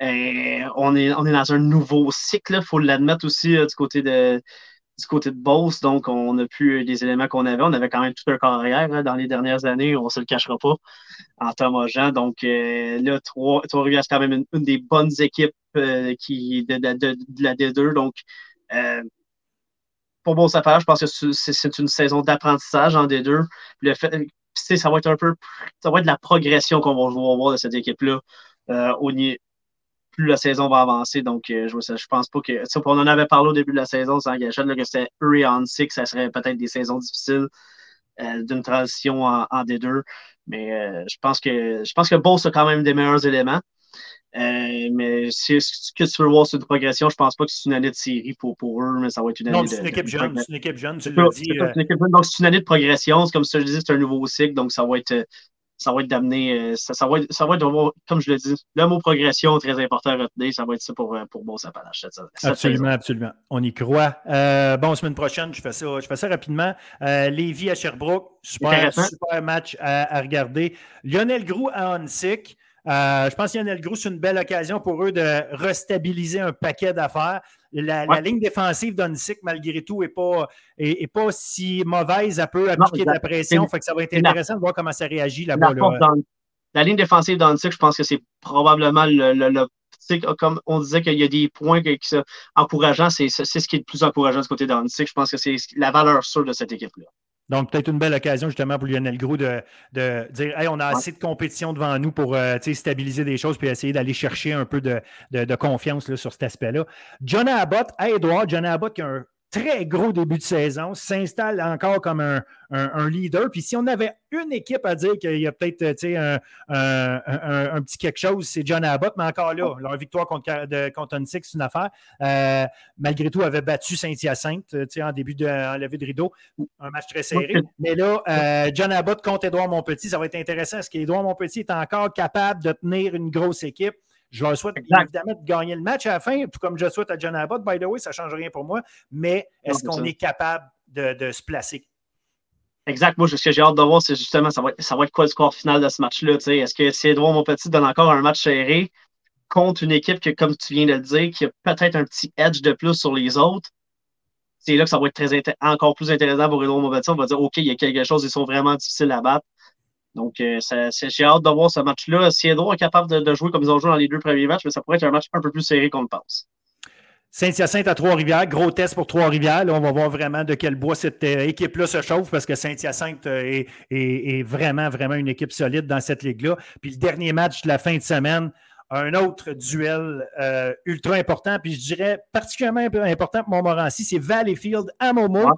on, est, on est dans un nouveau cycle, il faut l'admettre aussi euh, du côté de du côté de Beauce, donc on n'a plus les éléments qu'on avait. On avait quand même toute une carrière hein, dans les dernières années, on ne se le cachera pas, en Thomas Jean. Donc euh, là, Trois-Rivières, c'est quand même une, des bonnes équipes qui, de, de, la D2. Donc, pour Beauce Affaires, je pense que c'est une saison d'apprentissage en D2. Le fait, ça va être un peu, ça va être la progression qu'on va voir de cette équipe-là au, plus la saison va avancer. Donc, euh, je, je pense pas que. On en avait parlé au début de la saison, sans que c'était eux et six, ça serait peut-être des saisons difficiles euh, d'une transition en, D2. Mais euh, je pense que je pense que Boss a quand même des meilleurs éléments. mais si, ce que tu veux voir, c'est une progression. Je pense pas que c'est une année de série pour, pour eux, mais ça va être une année non, c'est une, équipe jeune. C'est une équipe jeune, tu l'as dit. Donc, c'est une année de progression. Comme ça, je dis, c'est un nouveau cycle. Donc, ça va être ça va être d'amener, euh, ça, ça, va être, ça va être, comme je le dis, le mot progression très important à retenir. Ça va être ça pour, euh, pour Bon Sapalache. Absolument, absolument. On y croit. Euh, bon, semaine prochaine, je fais ça, je fais ça rapidement. Euh, Lévis à Sherbrooke, super, super match à, regarder. Lionel Grou à Onsic. je pense que Lionel Grou, c'est une belle occasion pour eux de restabiliser un paquet d'affaires. La, ligne défensive d'Onsic, malgré tout, n'est pas, est, pas si mauvaise. Elle peut appliquer de la pression. Fait que ça va être intéressant de voir comment ça réagit là-bas. La, ligne défensive d'Onsic, je pense que c'est probablement le, comme on disait qu'il y a des points qui sont encourageants, c'est ce qui est le plus encourageant de côté d'Onsic. Je pense que c'est la valeur sûre de cette équipe-là. Donc, peut-être une belle occasion justement pour Lionel Gros de, dire hey, on a assez de compétition devant nous pour euh, stabiliser des choses puis essayer d'aller chercher un peu de, confiance là, sur cet aspect-là. John Abbott, hey Edouard, John Abbott qui a un très gros début de saison, s'installe encore comme un, leader. Puis si on avait une équipe à dire qu'il y a peut-être un, un, petit quelque chose, c'est John Abbott, mais encore là, leur victoire contre, de, contre c'est une affaire. Euh, malgré tout, avait battu Saint-Hyacinthe en début de en levée de rideau. Un match très serré. Mais là, euh, John Abbott contre Édouard Montpetit, ça va être intéressant. Est-ce qu'Édouard Montpetit est encore capable de tenir une grosse équipe? Je leur souhaite évidemment de gagner le match à la fin, tout comme je souhaite à John Abbott, by the way, ça ne change rien pour moi. Mais est-ce qu'on est capable de, se placer? Exact. Moi, ce que j'ai hâte de voir, c'est justement, ça va, être, ça va être quoi le score final de ce match-là? Est-ce que si Edouard Monpetit donne encore un match serré contre une équipe que, comme tu viens de le dire, qui a peut-être un petit edge de plus sur les autres, c'est là que ça va être très encore plus intéressant pour Edouard Monpetit. On va dire, OK, il y a quelque chose, ils sont vraiment difficiles à battre. Donc, euh, j'ai hâte de voir ce match-là. Si Edouard est capable de, jouer comme ils ont joué dans les deux premiers matchs, mais ça pourrait être un match un peu plus serré qu'on le pense. Saint-Hyacinthe à Trois-Rivières, gros test pour Trois-Rivières. on va voir vraiment de quel bois cette euh, équipe-là se chauffe parce que Saint-Hyacinthe euh, est, vraiment, vraiment une équipe solide dans cette ligue-là. Puis le dernier match de la fin de semaine, un autre duel ultra important, puis je dirais particulièrement important pour Montmorency, c'est Valleyfield à Momo.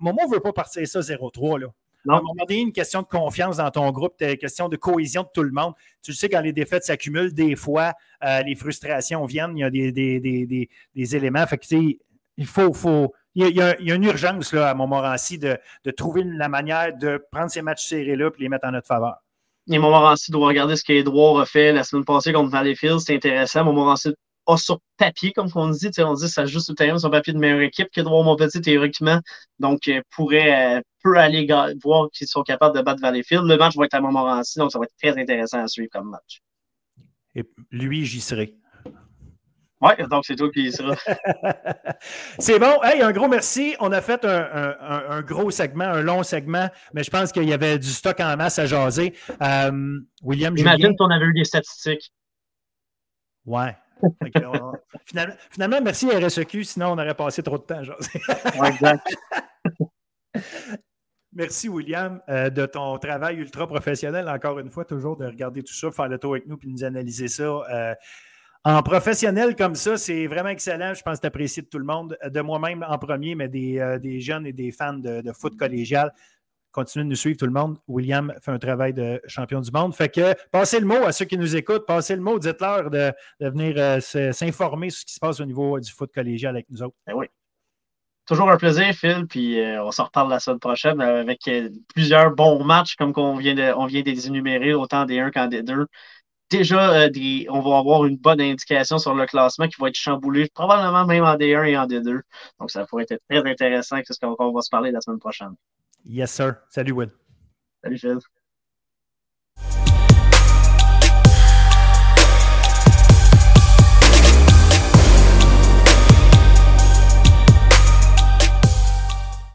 Momo ne veut pas partir ça 0-3. Là. À un moment donné, une question de confiance dans ton groupe, une question de cohésion de tout le monde. Tu sais, quand les défaites s'accumulent, des fois, euh, les frustrations viennent, il y a des, éléments. Fait que, il faut, faut il, y a, une urgence là, à Montmorency de, de trouver la manière de prendre ces matchs serrés-là et les mettre en notre faveur. Et Montmorency doit regarder ce qu'Edouard a fait la semaine passée contre Valleyfield. C'est intéressant. Montmorency a sur papier, comme on dit, on dit ça juste sur terrain sur papier de meilleure équipe qu'Edouard Montpetit théoriquement. Donc, euh, pourrait, euh, peut aller voir qu'ils sont capables de battre Valleyfield. Le match va être à Montmorency, donc ça va être très intéressant à suivre comme match. Et lui, j'y serai. Oui, donc c'est toi qui y seras. c'est bon. Hey, un gros merci. On a fait un, gros segment, un long segment, mais je pense qu'il y avait du stock en masse à jaser. Euh, William, J'imagine qu'on avait eu des statistiques. Ouais. Finalement, finalement, merci RSEQ, sinon on aurait passé trop de temps. Genre. exact. Merci, William, euh, de ton travail ultra professionnel, encore une fois, toujours de regarder tout ça, faire le tour avec nous puis nous analyser ça. Euh, en professionnel comme ça, c'est vraiment excellent. Je pense que c'est apprécié de tout le monde, de moi-même en premier, mais des, euh, jeunes et des fans de, de foot collégial. Continuez de nous suivre, tout le monde. William fait un travail de champion du monde. Fait que passez le mot à ceux qui nous écoutent, passez le mot, dites-leur de, venir euh, s'informer sur ce qui se passe au niveau du foot collégial avec nous autres. Ben oui. Toujours un plaisir, Phil. Puis euh, on s'en reparle la semaine prochaine avec euh, plusieurs bons matchs comme qu'on vient de, on vient de les énumérer, autant des 1 qu'en des 2 déjà, on va avoir une bonne indication sur le classement qui va être chamboulé, probablement même en D1 et en D2. Donc, ça pourrait être très intéressant, ce qu'on va se parler la semaine prochaine. Yes, sir. Salut, Will. Salut, Phil.